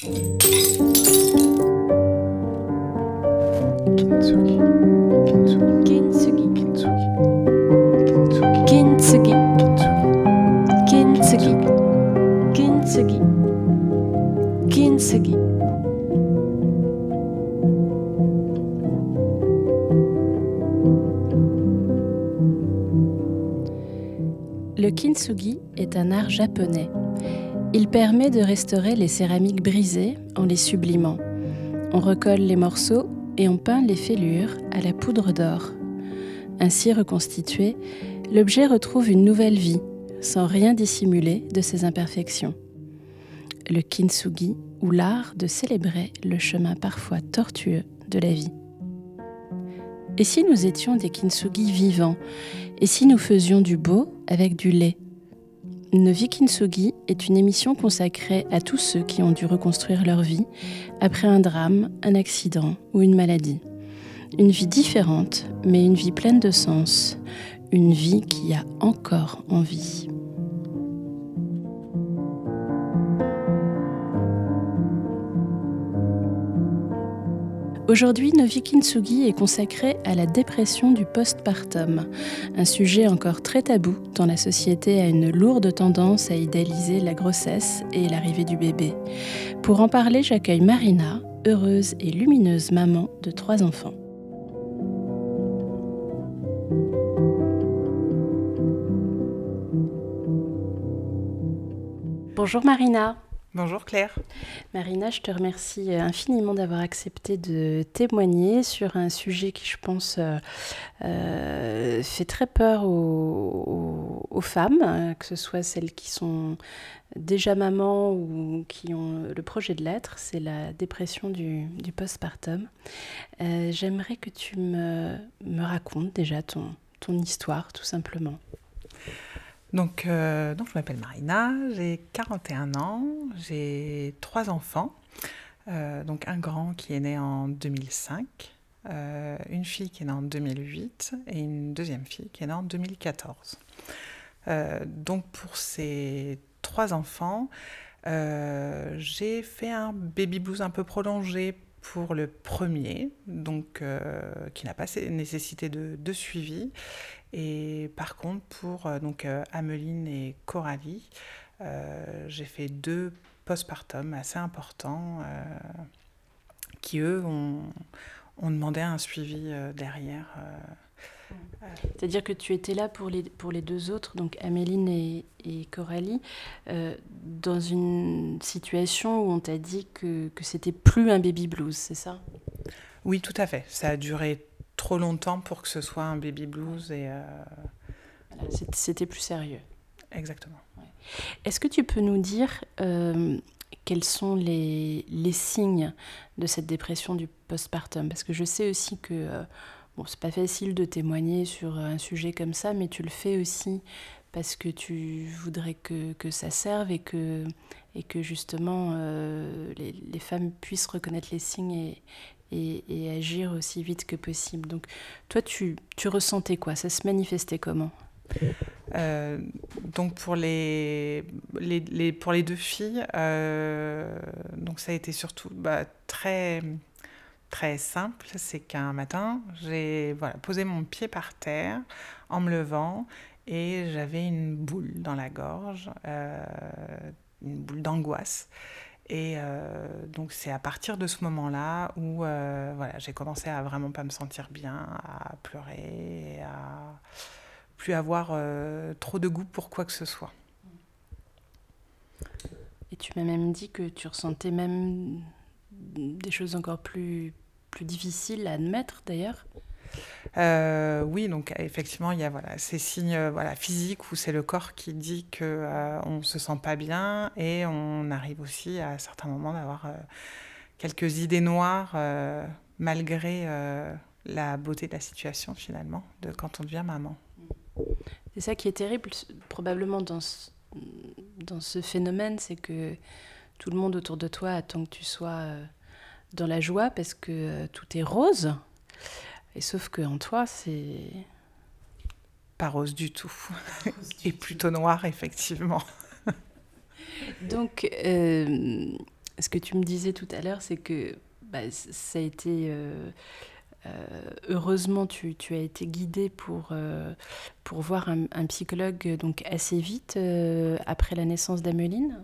Kintsugi. Kintsugi. Kintsugi. Kintsugi. Kintsugi. Kintsugi. Le kintsugi est un art japonais il permet de restaurer les céramiques brisées en les sublimant. On recolle les morceaux et on peint les fêlures à la poudre d'or. Ainsi reconstitué, l'objet retrouve une nouvelle vie, sans rien dissimuler de ses imperfections. Le kintsugi, ou l'art de célébrer le chemin parfois tortueux de la vie. Et si nous étions des kintsugi vivants? Et si nous faisions du beau avec du lait? Novi Kintsugi est une émission consacrée à tous ceux qui ont dû reconstruire leur vie après un drame, un accident ou une maladie. Une vie différente, mais une vie pleine de sens. Une vie qui a encore envie. Aujourd'hui, Novi Kintsugi est consacré à la dépression du postpartum, un sujet encore très tabou tant la société a une lourde tendance à idéaliser la grossesse et l'arrivée du bébé. Pour en parler, j'accueille Marina, heureuse et lumineuse maman de trois enfants. Bonjour Marina. Bonjour Claire. Marina, je te remercie infiniment d'avoir accepté de témoigner sur un sujet qui, je pense, euh, euh, fait très peur aux, femmes, euh, que ce soit celles qui sont déjà mamans ou qui ont le projet de l'être, c'est la dépression du, postpartum. Euh, J'aimerais que tu me, racontes déjà ton histoire, tout simplement. Donc, euh, donc je m'appelle Marina, j'ai 41 ans, j'ai trois enfants. Euh, donc un grand qui est né en 2005, euh, une fille qui est née en 2008 et une deuxième fille qui est née en 2014. Euh, donc pour ces trois enfants, j'ai fait un baby blues un peu prolongé pour le premier, donc qui n'a pas nécessité de suivi. Et par contre, pour euh, donc, euh, Ameline et Coralie, euh, j'ai fait deux postpartum assez importants qui, eux, ont, ont demandé un suivi derrière. C'est-à-dire que tu étais là pour les, pour les deux autres, donc Améline et, et Coralie, euh, dans une situation où on t'a dit que, que c'était plus un baby blues, c'est ça? Oui, tout à fait. Ça a duré trop longtemps pour que ce soit un baby blues et euh, Voilà, C'était plus sérieux. exactement. Est-ce que tu peux nous dire euh, quels sont les, les signes de cette dépression du postpartum? Parce que je sais aussi que euh, bon, c'est pas facile de témoigner sur un sujet comme ça, mais tu le fais aussi parce que tu voudrais que, que ça serve et que, et que justement euh, les, les femmes puissent reconnaître les signes et, et, agir aussi vite que possible. Donc toi, tu, ressentais quoi? Ça se manifestait comment? Euh, donc pour les- pour les deux filles, euh, donc ça a été surtout bah, très très simple. C'est qu'un matin, j'ai voilà, posé mon pied par terre en me levant et j'avais une boule dans la gorge, euh, une boule d'angoisse. Et euh, donc c'est à partir de ce moment-là où euh, voilà, j'ai commencé à vraiment pas me sentir bien, à pleurer, à plus avoir euh, trop de goût pour quoi que ce soit. Et tu m'as même dit que tu ressentais même des choses encore plus difficiles à admettre d'ailleurs. Euh, oui, donc effectivement, il y a voilà, ces signes euh, voilà, physiques où c'est le corps qui dit que euh, on se sent pas bien et on arrive aussi à certains moments d'avoir quelques idées noires malgré la beauté de la situation finalement de quand on devient maman. C'est ça qui est terrible probablement dans ce, dans ce phénomène, c'est que tout le monde autour de toi attend que tu sois dans la joie parce que tout est rose. Et sauf que en toi, c'est Pas rose du tout et plutôt noir effectivement. Donc, euh, Ce que tu me disais tout à l'heure, c'est que bah, ça a été... Euh, heureusement, tu, tu, as été guidée pour, pour voir un, un, psychologue donc assez vite après la naissance d'Ameline?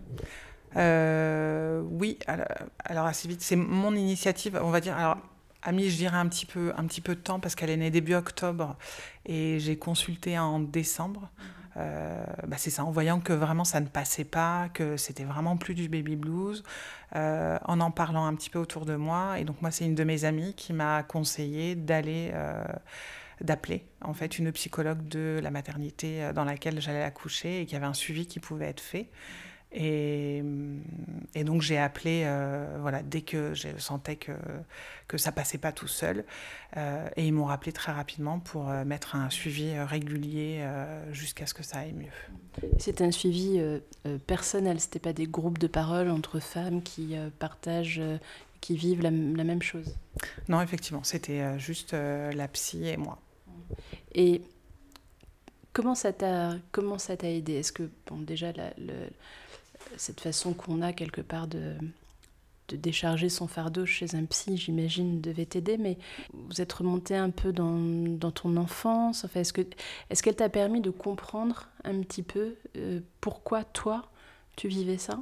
Oui, alors, alors, assez vite. C'est mon initiative, on va dire. Alors, Ami, je dirais un petit peu, un petit peu de temps parce qu'elle est née début octobre et j'ai consulté en décembre. Euh, bah c'est ça, en voyant que vraiment ça ne passait pas, que c'était vraiment plus du baby blues, euh, en en parlant un petit peu autour de moi. Et donc moi, c'est une de mes amies qui m'a conseillé d'aller, euh, d'appeler en fait une psychologue de la maternité dans laquelle j'allais accoucher et qui avait un suivi qui pouvait être fait. Et, et, donc j'ai appelé, euh, voilà, dès que je sentais que, que ça passait pas tout seul. Euh, et ils m'ont rappelé très rapidement pour euh, mettre un suivi régulier jusqu'à ce que ça aille mieux. C'était un suivi personnel, c'était pas des groupes de parole entre femmes qui partagent, qui vivent la, la, même chose? Non, effectivement, c'était juste la psy et moi. Et comment ça t'a comment ça t'a aidé? Est-ce que bon déjà la, le, cette façon qu'on a quelque part de, de décharger son fardeau chez un psy, j'imagine, devait t'aider, mais vous êtes remonté un peu dans, dans ton enfance. Enfin, est-ce, que, est-ce qu'elle t'a permis de comprendre un petit peu euh, pourquoi toi, tu vivais ça?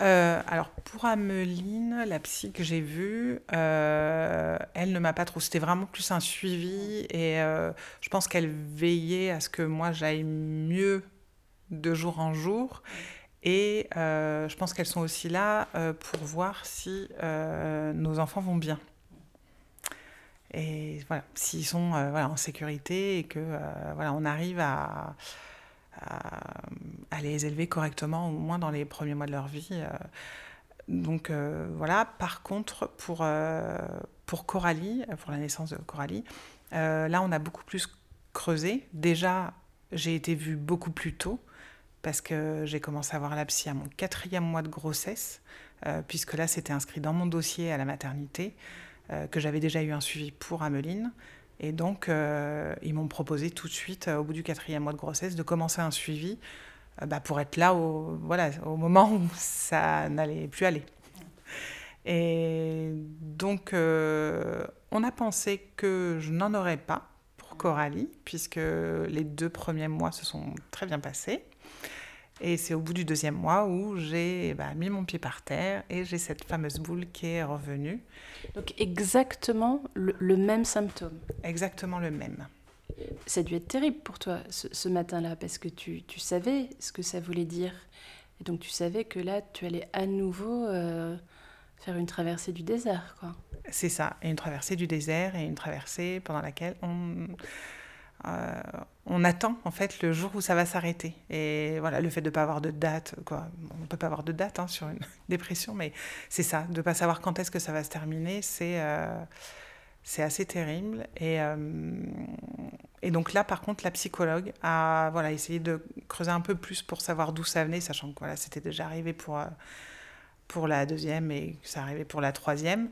Euh, alors pour Ameline, la psy que j'ai vue, euh, elle ne m'a pas trop. C'était vraiment plus un suivi et je pense qu'elle veillait à ce que moi j'aille mieux de jour en jour et euh, je pense qu'elles sont aussi là euh, pour voir si euh, nos enfants vont bien. Et voilà, s'ils sont voilà, en sécurité et que voilà, arrive à, à, les élever correctement, au moins dans les premiers mois de leur vie. donc voilà, par contre, pour, pour Coralie, pour la naissance de Coralie, là on a beaucoup plus creusé. Déjà, j'ai été vue beaucoup plus tôt parce que j'ai commencé à voir la psy à mon quatrième mois de grossesse, euh, puisque là c'était inscrit dans mon dossier à la maternité, euh, que j'avais déjà eu un suivi pour Ameline. Et donc euh, ils m'ont proposé tout de suite, au bout du quatrième mois de grossesse, de commencer un suivi bah, pour être là au, voilà, au moment où ça n'allait plus aller. Et donc on a pensé que je n'en aurais pas pour Coralie, puisque les deux premiers mois se sont très bien passés. Et c'est au bout du deuxième mois où j'ai bah, mis mon pied par terre et j'ai cette fameuse boule qui est revenue. Donc exactement le, même symptôme. Exactement le même. Ça a dû être terrible pour toi ce, matin-là parce que tu, tu, savais ce que ça voulait dire. Et donc tu savais que là, tu allais à nouveau euh, faire une traversée du désert. quoi. C'est ça, et une traversée du désert et une traversée pendant laquelle on euh, on attend en fait le jour où ça va s'arrêter. Et voilà, le fait de ne pas avoir de date, quoi. On ne peut pas avoir de date hein, sur une dépression, mais c'est ça, de ne pas savoir quand est-ce que ça va se terminer, c'est euh, assez terrible. Et, euh, et donc là, par contre, la psychologue a voilà, essayé de creuser un peu plus pour savoir d'où ça venait, sachant que voilà, c'était déjà arrivé pour, pour la deuxième et que ça arrivait pour la troisième.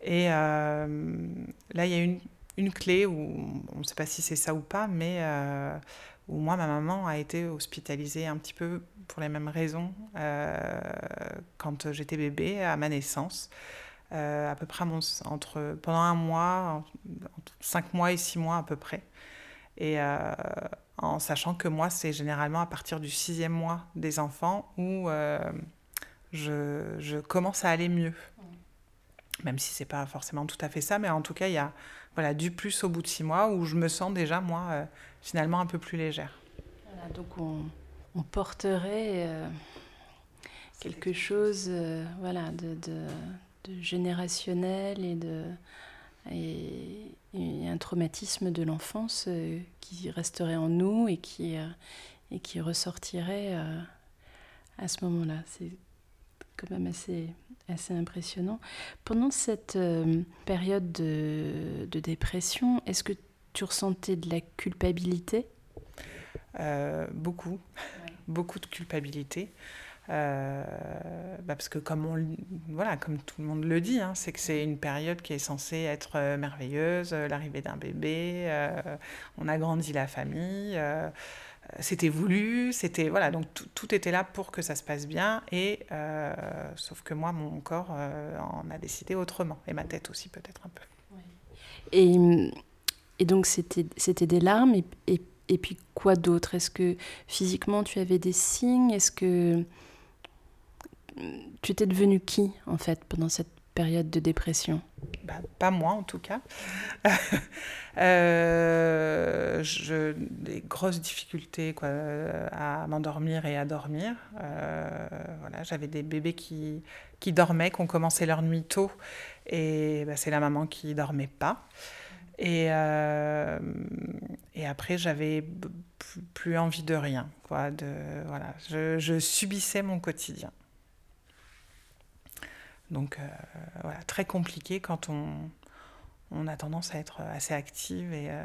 Et là, il y a une une clé, où on ne sait pas si c'est ça ou pas, mais euh, où moi, ma maman a été hospitalisée un petit peu pour les mêmes raisons euh, quand j'étais bébé, à ma naissance. Euh, à peu près entre, pendant un mois, cinq mois et six mois à peu près. Et en sachant que moi, c'est généralement à partir du sixième mois des enfants où je, je, commence à aller mieux. Même si c'est pas forcément tout à fait ça, mais en tout cas, il y a voilà, du plus au bout de six mois où je me sens déjà, moi, euh, finalement un peu plus légère. Voilà, donc on, on porterait euh, quelque chose euh, voilà, de, de, de, générationnel et, de, et, et un traumatisme de l'enfance qui resterait en nous et qui, et qui ressortirait à ce moment-là. C'est quand même assez, assez impressionnant. Pendant cette euh, période de, de dépression, est-ce que tu ressentais de la culpabilité? Euh, Beaucoup, beaucoup de culpabilité. Euh, bah parce que comme, on, voilà, comme tout le monde le dit, hein, c'est que c'est une période qui est censée être merveilleuse, l'arrivée d'un bébé, on a grandi la famille, c'était voulu, c'était voilà, donc tout, était là pour que ça se passe bien, et sauf que moi, mon corps en a décidé autrement, et ma tête aussi peut-être un peu. Et, et donc c'était des larmes, et, et, et puis quoi d'autre? Est-ce que physiquement tu avais des signes? Est-ce que tu étais devenu qui en fait pendant cette période de dépression bah, Pas moi en tout cas. euh, je, des grosses difficultés quoi, à m'endormir et à dormir. Euh, voilà, J'avais des bébés qui, qui dormaient, qui ont commencé leur nuit tôt et bah, c'est la maman qui dormait pas. Et, euh, et après, j'avais plus envie de rien. Quoi, de, voilà, je, je subissais mon quotidien. Donc euh, voilà, très compliqué quand on, on, a tendance à être assez active. Et, euh,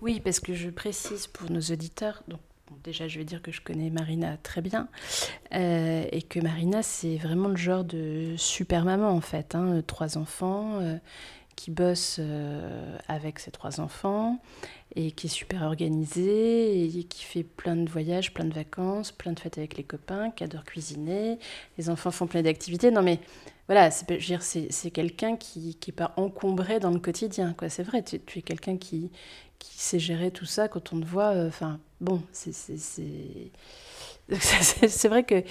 Oui, parce que je précise pour nos auditeurs, donc déjà je vais dire que je connais Marina très bien, euh, et que Marina c'est vraiment le genre de super maman en fait, hein, trois enfants qui bosse euh, avec ses trois enfants et qui est super organisée et qui fait plein de voyages, plein de vacances, plein de fêtes avec les copains, qui adore cuisiner. Les enfants font plein d'activités. Non mais voilà, c'est quelqu'un qui n'est pas encombré dans le quotidien. C'est vrai, tu, es quelqu'un qui, qui sait gérer tout ça quand on te voit. Euh, enfin, bon, c'est c'est vrai que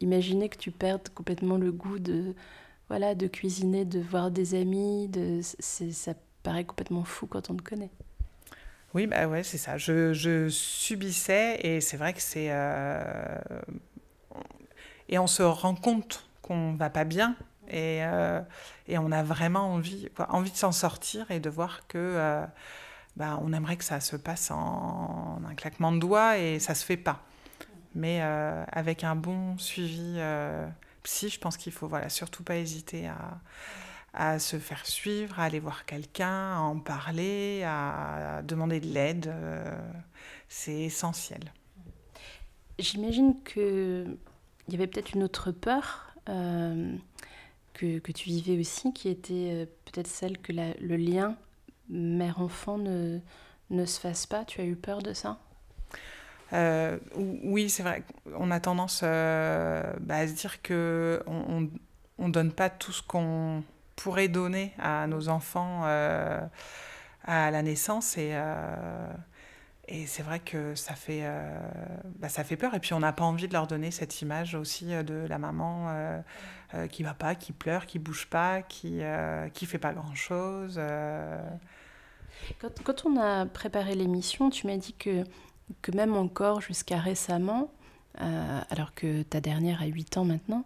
imaginer que tu perdes complètement le goût de voilà, de cuisiner, de voir des amis, de, ça paraît complètement fou quand on te connaît. Oui, bah ouais, c'est ça. Je, je, subissais et c'est vrai que c'est. Euh, et on se rend compte qu'on va pas bien et, euh, et on a vraiment envie, envie de s'en sortir et de voir que. Euh, bah, on aimerait que ça se passe en, un claquement de doigts et ça se fait pas. Mais avec un bon suivi si je pense qu'il faut voilà, surtout pas hésiter à, à se faire suivre, à aller voir quelqu'un, à en parler, à, demander de l'aide. Euh, c'est essentiel. J'imagine qu'il y avait peut-être une autre peur euh, que, que, tu vivais aussi, qui était euh, peut-être celle que le lien mère-enfant ne, ne se fasse pas. Tu as eu peur de ça? Euh, oui, c'est vrai. On a tendance euh, bah, à se dire que on, on, donne pas tout ce qu'on pourrait donner à nos enfants euh, à la naissance et et c'est vrai que ça fait, bah, ça fait peur. Et puis, on n'a pas envie de leur donner cette image aussi de la maman euh, qui va pas, qui pleure, qui bouge pas, qui qui fait pas grand-chose. Quand, quand, on a préparé l'émission, tu m'as dit que que même encore jusqu'à récemment, euh, alors que ta dernière a 8 ans maintenant,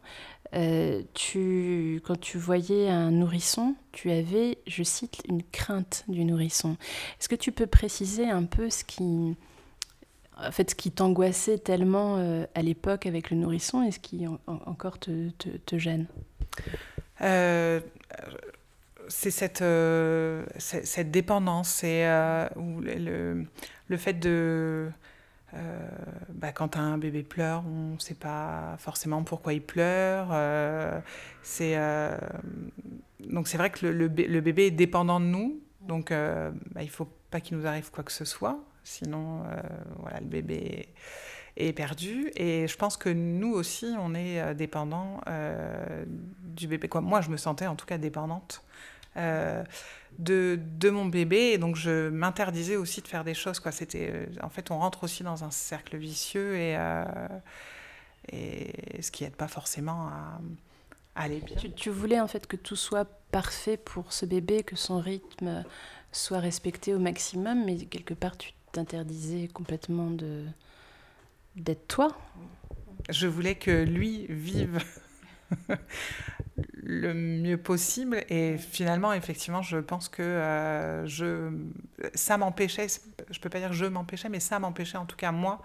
euh, tu, quand tu voyais un nourrisson, tu avais, je cite, une crainte du nourrisson. Est-ce que tu peux préciser un peu ce qui, en fait, qui t'angoissait tellement euh, à l'époque avec le nourrisson et ce qui encore te, te, te gêne? C'est cette, cette, dépendance, c'est le, le fait de... Euh, bah, quand un bébé pleure, on ne sait pas forcément pourquoi il pleure. Euh, c'est euh, donc c'est vrai que le, le, bébé est dépendant de nous, donc bah, il ne faut pas qu'il nous arrive quoi que ce soit, sinon voilà le bébé est perdu. Et je pense que nous aussi, on est dépendant du bébé. Quoi. Moi, je me sentais en tout cas dépendante de, de, mon bébé. Et donc, je m'interdisais aussi de faire des choses. Quoi. C'était, euh, en fait, on rentre aussi dans un cercle vicieux et, euh, et ce qui n'aide pas forcément à, aller bien. Tu, tu, voulais en fait que tout soit parfait pour ce bébé, que son rythme soit respecté au maximum, mais quelque part, tu t'interdisais complètement de d'être toi. Je voulais que lui vive le mieux possible. Et finalement, effectivement, je pense que euh, je, ça m'empêchait, je peux pas dire je m'empêchais, mais ça m'empêchait en tout cas moi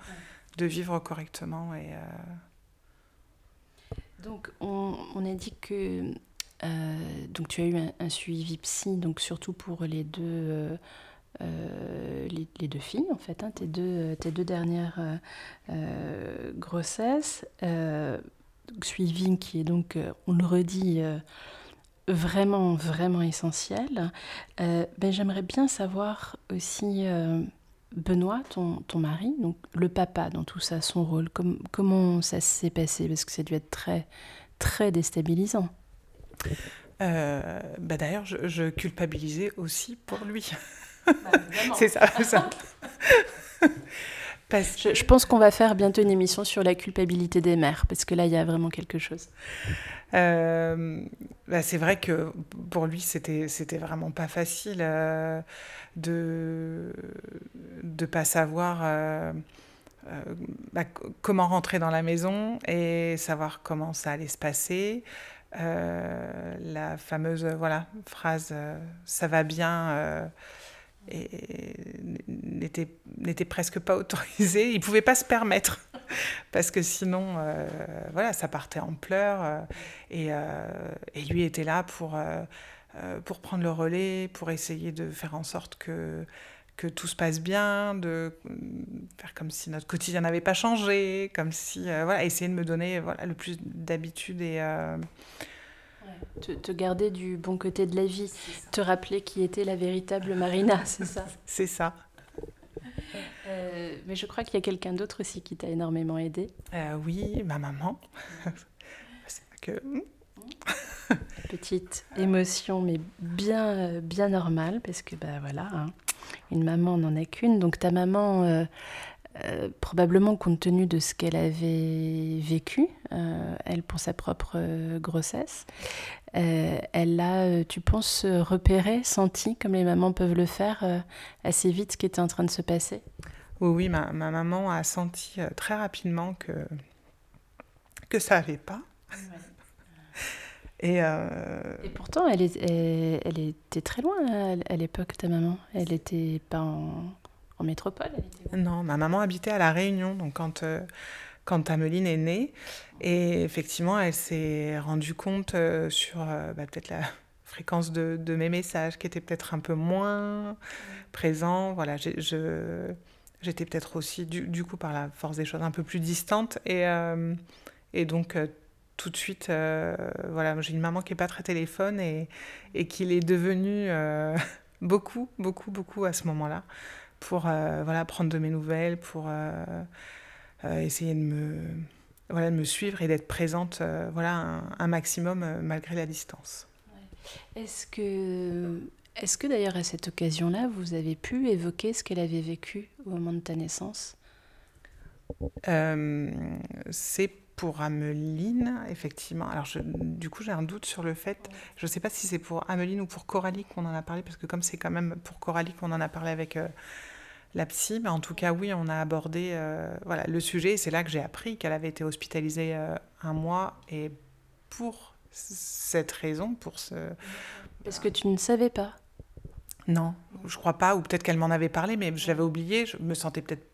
de vivre correctement. Et, euh, Donc, on, on, a dit que euh, donc tu as eu un, suivi psy, donc surtout pour les deux. les, les, deux filles, en fait, hein, tes, deux, tes deux dernières grossesses suivi qui est donc, euh, on le redit, euh, vraiment, vraiment essentiel. Euh, ben, J'aimerais bien savoir aussi Benoît, ton, ton mari, donc le papa dans tout ça, son rôle, comment ça s'est passé? Parce que ça a dû être très, très déstabilisant. Euh, bah D'ailleurs, je, je, culpabilisais aussi pour lui. Bah, c'est ça. ça. je, pense qu'on va faire bientôt une émission sur la culpabilité des mères, parce que là, il y a vraiment quelque chose. Euh, bah c'est vrai que pour lui, c'était vraiment pas facile euh, de ne pas savoir euh, bah, comment rentrer dans la maison et savoir comment ça allait se passer. la fameuse voilà, phrase ça va bien n'était presque pas autorisé. Il ne pouvait pas se permettre parce que sinon, euh, voilà, ça partait en pleurs. Euh, et, euh, et, lui était là pour, pour prendre le relais, pour essayer de faire en sorte que, que tout se passe bien, de faire comme si notre quotidien n'avait pas changé, comme si, voilà, essayer de me donner voilà, le plus d'habitude et te, garder du bon côté de la vie, te rappeler qui était la véritable Marina, c'est ça C'est ça. Euh, mais je crois qu'il y a quelqu'un d'autre aussi qui t'a énormément aidé. Euh, oui, ma maman. que... Petite émotion, mais bien, bien normale, parce que bah, voilà, hein, une maman n'en a qu'une. Donc ta maman, euh, euh, probablement compte tenu de ce qu'elle avait vécu, elle pour sa propre euh, grossesse. elle a, tu penses, repéré, senti, comme les mamans peuvent le faire, assez vite ce qui était en train de se passer? Oui, oui, ma, ma maman a senti très rapidement que, que ça n'allait pas. Et, Et, pourtant, elle, est, elle, était très loin à, l'époque, ta maman. Elle n'était pas en, en métropole Non, ma maman habitait à La Réunion, donc quand, euh, quand Tameline est née. Et effectivement, elle s'est rendue compte euh, sur euh, bah, peut-être la fréquence de, mes messages qui était peut-être un peu moins présent. Voilà, j'étais peut-être aussi, du, coup, par la force des choses, un peu plus distante. Et, et donc, tout de suite, voilà, j'ai une maman qui n'est pas très téléphone et, et qui l'est devenue beaucoup, beaucoup, beaucoup à ce moment-là pour euh, voilà, prendre de mes nouvelles, pour euh, euh, essayer de me, voilà, de me suivre et d'être présente voilà, un, maximum malgré la distance. Est-ce que, est que d'ailleurs à cette occasion-là, vous avez pu évoquer ce qu'elle avait vécu au moment de ta naissance? C'est pour Ameline, effectivement. Alors, je, du coup, j'ai un doute sur le fait. Je ne sais pas si c'est pour Ameline ou pour Coralie qu'on en a parlé, parce que comme c'est quand même pour Coralie qu'on en a parlé avec la psy, mais en tout cas, oui, on a abordé euh, voilà, le sujet. C'est là que j'ai appris qu'elle avait été hospitalisée euh, un mois. Et pour cette raison, pour ce... Parce que tu ne savais pas Non, je crois pas. Ou peut-être qu'elle m'en avait parlé, mais je l'avais oublié. Je me sentais peut-être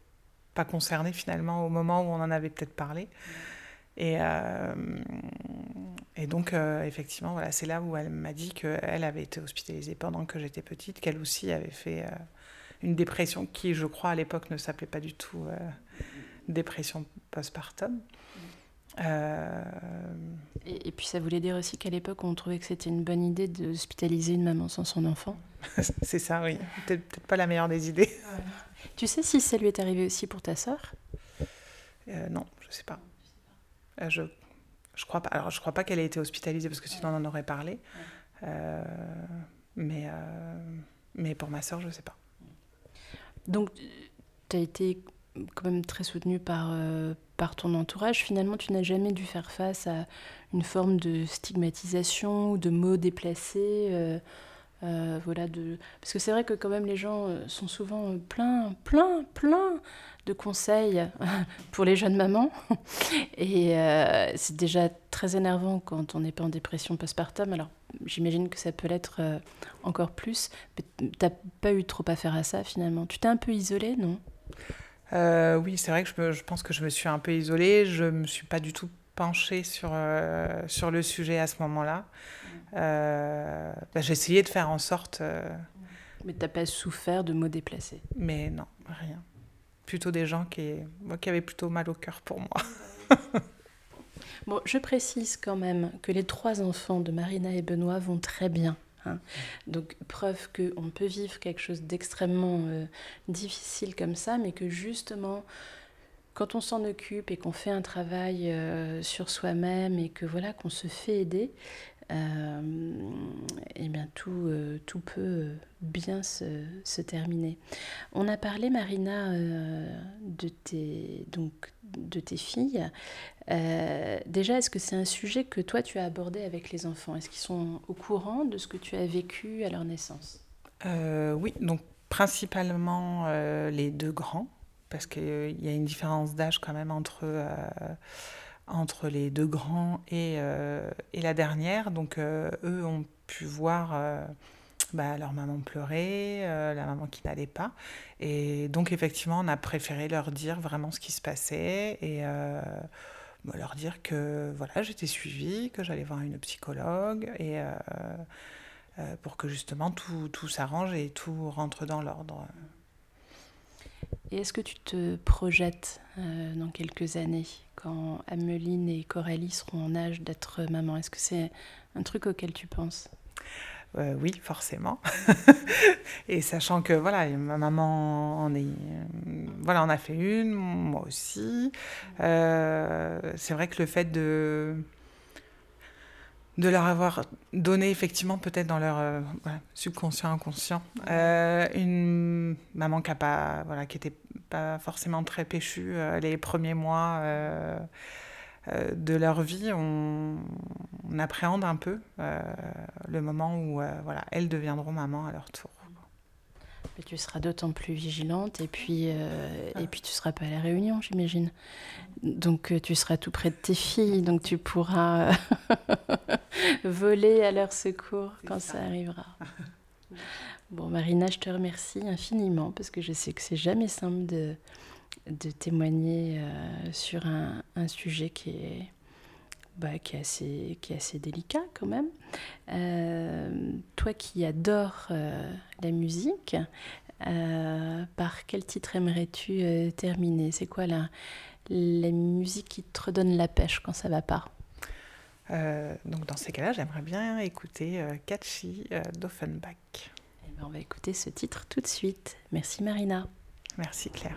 pas concernée finalement au moment où on en avait peut-être parlé. Et, euh, et donc, effectivement, voilà, c'est là où elle m'a dit qu'elle avait été hospitalisée pendant que j'étais petite, qu'elle aussi avait fait une dépression qui, je crois, à l'époque ne s'appelait pas du tout euh, dépression postpartum. Euh... Et, puis ça voulait dire aussi qu'à l'époque, on trouvait que c'était une bonne idée d'hospitaliser une maman sans son enfant? c'est ça, oui. Peut-être peut pas la meilleure des idées. Tu sais si ça lui est arrivé aussi pour ta sœur? Euh, Non, je sais pas. Euh, je je crois pas. Alors je crois pas qu'elle ait été hospitalisée parce que sinon on en aurait parlé. mais mais pour ma sœur, je sais pas. Donc, tu as été quand même très soutenue par, euh, par ton entourage. Finalement, tu n'as jamais dû faire face à une forme de stigmatisation ou de mots déplacés. Euh, euh, voilà. Parce que c'est vrai que quand même les gens sont souvent plein, plein, plein de conseils pour les jeunes mamans. Et c'est déjà très énervant quand on n'est pas en dépression postpartum. Alors j'imagine que ça peut l'être euh, encore plus. T'as pas eu trop à faire à ça finalement. Tu t'es un peu isolée, non? Euh, Oui, c'est vrai que je, je, pense que je me suis un peu isolée. Je me suis pas du tout penchée sur, euh, sur le sujet à ce moment-là. Bah, j'ai essayé de faire en sorte. Mais t'as pas souffert de mots déplacés? Mais non, rien. Plutôt des gens qui, qui avaient plutôt mal au cœur pour moi. Bon, je précise quand même que les trois enfants de Marina et Benoît vont très bien. Hein. Donc, preuve qu'on peut vivre quelque chose d'extrêmement euh, difficile comme ça, mais que justement, quand on s'en occupe et qu'on fait un travail euh, sur soi-même et que voilà qu'on se fait aider, euh, eh bien tout, tout peut bien se, se, terminer. On a parlé, Marina, de, tes, donc, de tes filles. Déjà, est-ce que c'est un sujet que toi, tu as abordé avec les enfants? Est-ce qu'ils sont au courant de ce que tu as vécu à leur naissance? Oui, donc principalement les deux grands parce qu'il y a une différence d'âge quand même entre, euh, entre les deux grands et, euh, et la dernière. Donc euh, eux ont pu voir bah, leur maman pleurer, la maman qui n'allait pas. Et donc effectivement, on a préféré leur dire vraiment ce qui se passait et leur dire que voilà, j'étais suivie, que j'allais voir une psychologue et pour que justement tout, tout s'arrange et tout rentre dans l'ordre. Et est-ce que tu te projettes euh, dans quelques années, quand Ameline et Coralie seront en âge d'être maman? Est-ce que c'est un truc auquel tu penses? Euh, oui, forcément. et sachant que voilà, ma maman en est, voilà, on a fait une, moi aussi. Euh, c'est vrai que le fait de de leur avoir donné effectivement peut-être dans leur euh, subconscient inconscient euh, une maman qui a pas voilà qui était pas forcément très péchue euh, les premiers mois de leur vie on, on appréhende un peu le moment où voilà elles deviendront maman à leur tour tu seras d'autant plus vigilante et puis, euh, et puis tu seras pas à la réunion, j'imagine. Donc euh, tu seras tout près de tes filles, donc tu pourras voler à leur secours quand ça. arrivera. Bon, Marina, je te remercie infiniment parce que je sais que c'est jamais simple de, de témoigner euh, sur un, un, sujet qui est, bah, qui, est assez, qui est assez délicat quand même. toi qui adores la musique, euh, par quel titre aimerais-tu euh, terminer? C'est quoi la, la musique qui te redonne la pêche quand ça va pas? Euh, donc dans ces cas-là, j'aimerais bien écouter Catchy d'Offenbach. Eh ben, on va écouter ce titre tout de suite. Merci Marina. Merci Claire.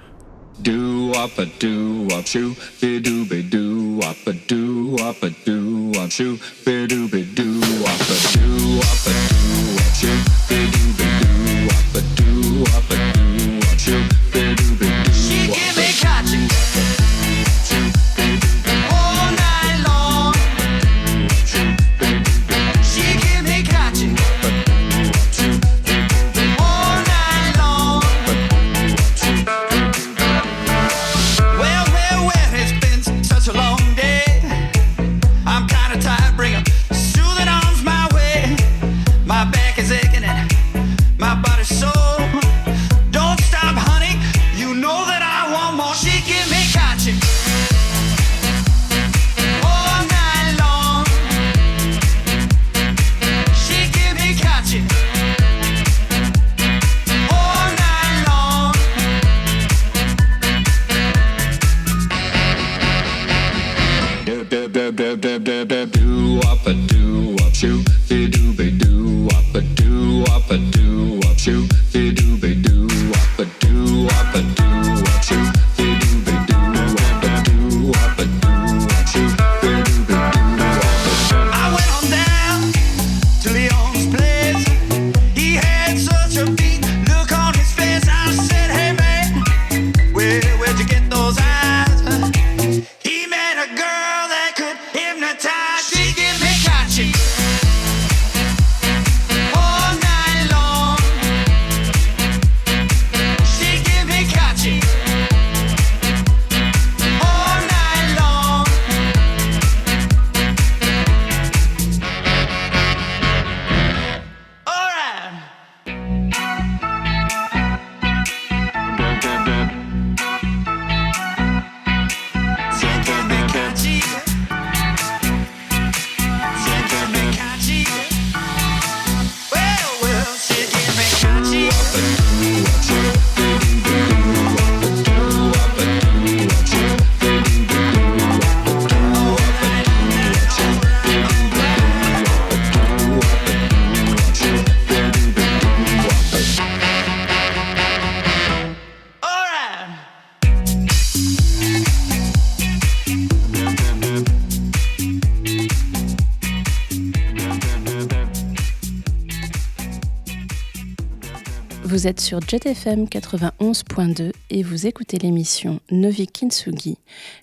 Vous êtes sur JetFM 91.2 et vous écoutez l'émission Novi Kintsugi,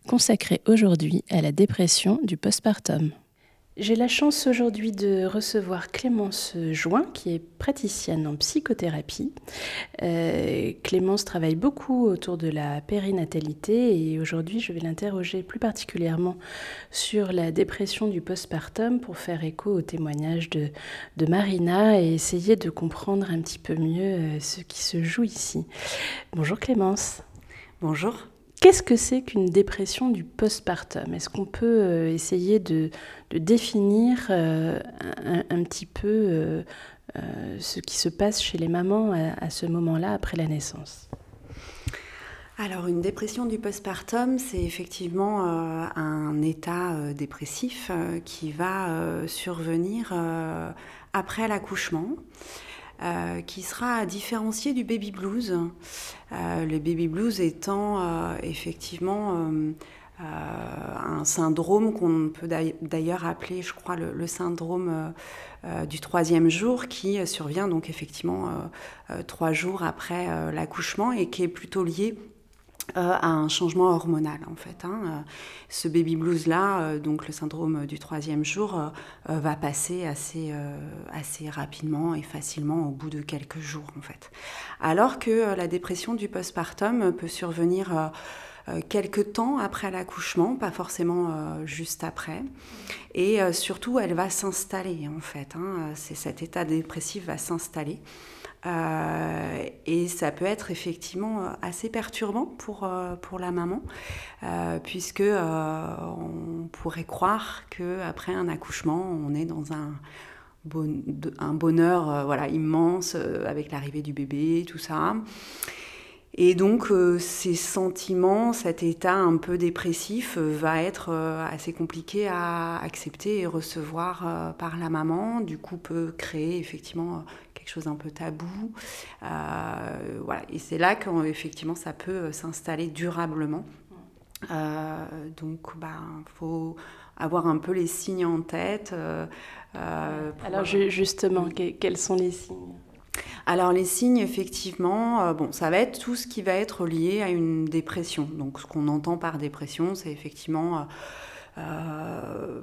consacrée aujourd'hui à la dépression du postpartum. J'ai la chance aujourd'hui de recevoir Clémence Join, qui est praticienne en psychothérapie. Euh, Clémence travaille beaucoup autour de la périnatalité et aujourd'hui je vais l'interroger plus particulièrement sur la dépression du postpartum pour faire écho au témoignage de, de Marina et essayer de comprendre un petit peu mieux euh, ce qui se joue ici. Bonjour Clémence. Bonjour. Qu'est-ce que c'est qu'une dépression du postpartum? Est-ce qu'on peut euh, essayer de, définir euh, un, petit peu euh, ce qui se passe chez les mamans à, ce moment-là après la naissance alors une dépression du postpartum, c'est effectivement un état dépressif qui va survenir après l'accouchement. Euh, qui sera à différencier du baby blues. Euh, le baby blues étant euh, effectivement un syndrome qu'on peut d'ailleurs appeler, je crois, le, syndrome du troisième jour, qui survient donc effectivement trois jours après l'accouchement et qui est plutôt lié euh, à un changement hormonal en fait. Hein. Ce baby blues là, euh, donc le syndrome du troisième jour, euh, va passer assez, assez rapidement et facilement au bout de quelques jours en fait. Alors que la dépression du postpartum peut survenir quelques temps après l'accouchement, pas forcément juste après. Et surtout, elle va s'installer en fait. Hein. C'est cet état dépressif va s'installer. Euh, et ça peut être effectivement euh, assez perturbant pour, euh, pour la maman, puisque on pourrait croire qu'après un accouchement, on est dans un, un bonheur voilà, immense avec l'arrivée du bébé, tout ça. Et donc ces sentiments, cet état un peu dépressif va être assez compliqué à accepter et recevoir par la maman. Du coup peut créer effectivement chose un peu tabou. Euh, voilà. Et c'est là qu'effectivement ça peut euh, s'installer durablement. Euh, donc, il bah, faut avoir un peu les signes en tête. Alors, justement, quels sont les signes? Alors les signes, effectivement, bon, ça va être tout ce qui va être lié à une dépression. Donc ce qu'on entend par dépression, c'est effectivement euh,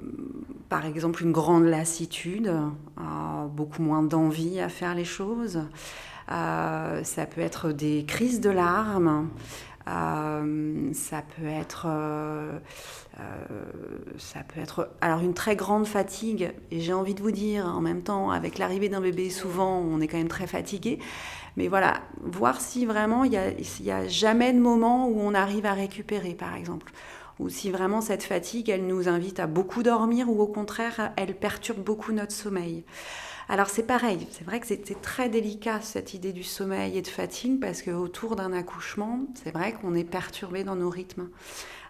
par exemple une grande lassitude, euh, beaucoup moins d'envie à faire les choses. Euh, ça peut être des crises de larmes. Ça peut être, ça peut être, alors une très grande fatigue. Et j'ai envie de vous dire, en même temps, avec l'arrivée d'un bébé, souvent, on est quand même très fatigué. Mais voilà, voir si vraiment il n'y a jamais de moment où on arrive à récupérer, par exemple ou si vraiment cette fatigue, elle nous invite à beaucoup dormir ou au contraire, elle perturbe beaucoup notre sommeil. Alors c'est pareil, c'est vrai que c'était très délicat cette idée du sommeil et de fatigue parce qu'autour d'un accouchement, c'est vrai qu'on est perturbé dans nos rythmes.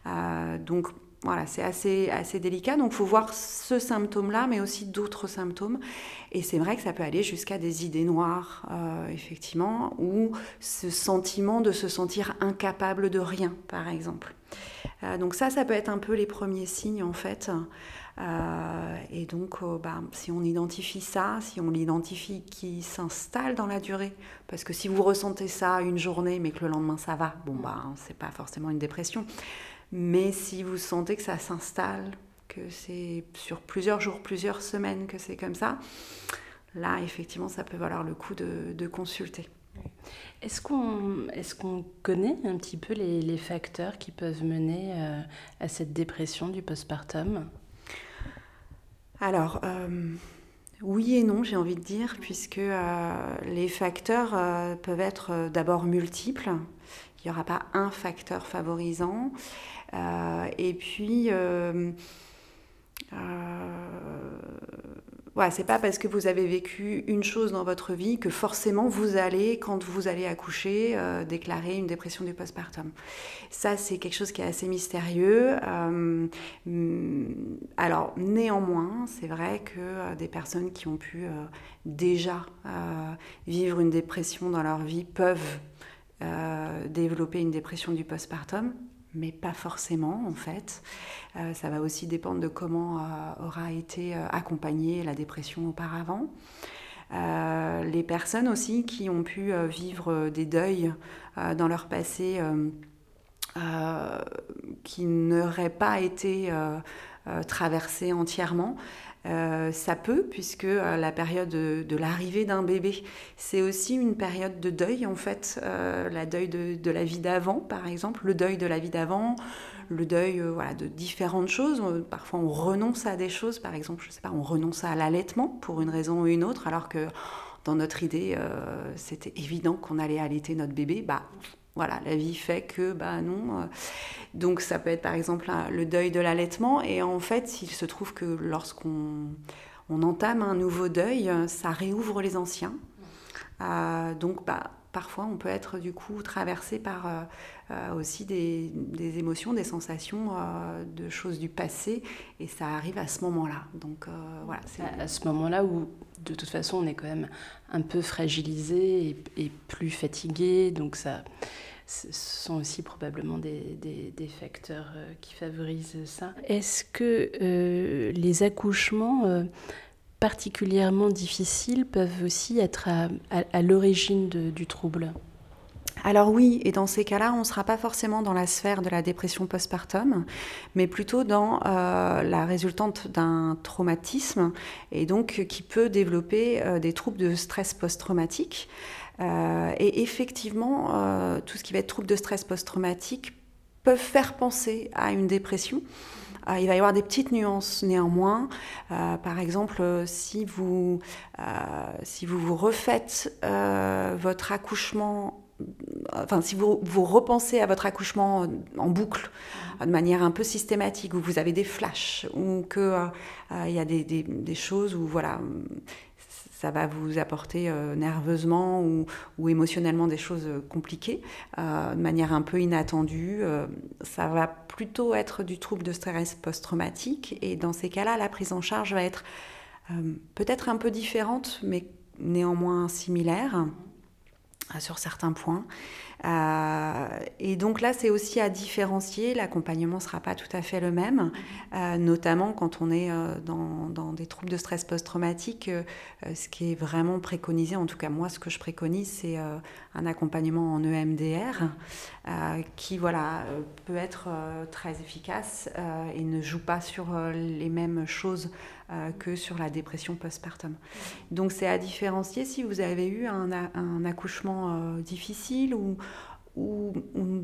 Euh, donc voilà, c'est assez, assez délicat. Donc, il faut voir ce symptôme-là, mais aussi d'autres symptômes. Et c'est vrai que ça peut aller jusqu'à des idées noires, euh, effectivement, ou ce sentiment de se sentir incapable de rien, par exemple. Euh, donc ça, ça peut être un peu les premiers signes en fait. Euh, et donc, euh, bah, si on identifie ça, si on l'identifie qui s'installe dans la durée, parce que si vous ressentez ça une journée mais que le lendemain ça va, bon bah c'est pas forcément une dépression. Mais si vous sentez que ça s'installe, que c'est sur plusieurs jours, plusieurs semaines que c'est comme ça, là effectivement ça peut valoir le coup de consulter. Est-ce qu'on est connaît un petit peu les, facteurs qui peuvent mener euh, à cette dépression du postpartum? Alors, euh, oui et non, j'ai envie de dire, puisque euh, les facteurs peuvent être d'abord multiples. Il n'y aura pas un facteur favorisant. et puis, c'est pas parce que vous avez vécu une chose dans votre vie que forcément vous allez, quand vous allez accoucher, euh, déclarer une dépression du postpartum. Ça, c'est quelque chose qui est assez mystérieux. Euh, alors, néanmoins, c'est vrai que euh, des personnes qui ont pu déjà vivre une dépression dans leur vie peuvent développer une dépression du postpartum mais pas forcément en fait. Euh, ça va aussi dépendre de comment euh, aura été euh, accompagnée la dépression auparavant. les personnes aussi qui ont pu vivre des deuils dans leur passé qui n'auraient pas été traversés entièrement. Euh, ça peut, puisque euh, la période de, l'arrivée d'un bébé, c'est aussi une période de deuil, en fait, euh, la deuil de, la vie d'avant, par exemple, le deuil de la vie d'avant, le deuil voilà, de différentes choses. Parfois, on renonce à des choses, par exemple, je sais pas, on renonce à l'allaitement pour une raison ou une autre, alors que dans notre idée, c'était évident qu'on allait allaiter notre bébé. Bah, voilà, la vie fait que, bah non. Euh, donc ça peut être par exemple le deuil de l'allaitement. Et en fait, il se trouve que lorsqu'on on entame un nouveau deuil, ça réouvre les anciens. Euh, donc bah, parfois on peut être du coup traversé par euh, aussi des, des, émotions, des sensations de choses du passé. Et ça arrive à ce moment-là. Donc voilà. À ce moment-là où de toute façon on est quand même un peu fragilisé et, plus fatigué. Donc ça ce sont aussi probablement des, facteurs euh, qui favorisent ça. Est-ce que euh, les accouchements euh, particulièrement difficiles peuvent aussi être à, l'origine du trouble? Alors oui, et dans ces cas-là, on ne sera pas forcément dans la sphère de la dépression postpartum, mais plutôt dans la résultante d'un traumatisme, et donc qui peut développer des troubles de stress post-traumatique. Euh, et effectivement, euh, tout ce qui va être trouble de stress post-traumatique peuvent faire penser à une dépression. Euh, il va y avoir des petites nuances néanmoins. par exemple, si vous, si vous vous refaites votre accouchement enfin, si vous, repensez à votre accouchement en boucle, de manière un peu systématique, où vous avez des flashs, ou qu'il il y a des, choses où voilà, ça va vous apporter euh, nerveusement ou, émotionnellement des choses euh, compliquées, euh, de manière un peu inattendue. ça va plutôt être du trouble de stress post-traumatique et dans ces cas-là, la prise en charge va être peut-être un peu différente, mais néanmoins similaire sur certains points. Euh, et donc là, c'est aussi à différencier. L'accompagnement ne sera pas tout à fait le même, euh, notamment quand on est euh, dans, dans, des troubles de stress post-traumatique. ce qui est vraiment préconisé, en tout cas moi, ce que je préconise, c'est un accompagnement en EMDR qui voilà, peut être très efficace et ne joue pas sur les mêmes choses que sur la dépression postpartum. Donc c'est à différencier si vous avez eu un, accouchement difficile ou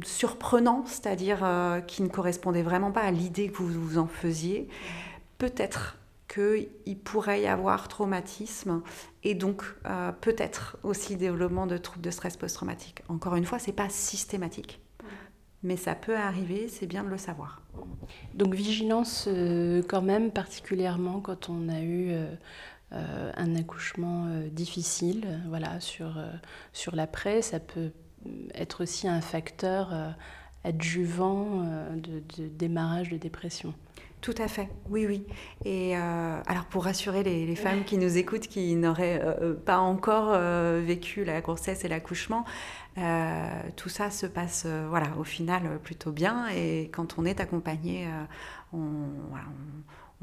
surprenant, c'est-à-dire euh, qui ne correspondait vraiment pas à l'idée que vous vous en faisiez, peut-être qu'il pourrait y avoir traumatisme et donc euh, peut-être aussi développement de troubles de stress post-traumatique. Encore une fois, ce n'est pas systématique, mais ça peut arriver, c'est bien de le savoir. Donc vigilance euh, quand même, particulièrement quand on a eu... un accouchement difficile, voilà, sur, sur l'après, ça peut être aussi un facteur euh, adjuvant euh, de, démarrage de dépression. Tout à fait, oui, oui. Et euh, alors pour rassurer les, femmes qui nous écoutent, qui n'auraient pas encore vécu la grossesse et l'accouchement, tout ça se passe, voilà, au final plutôt bien. Et quand on est accompagné, on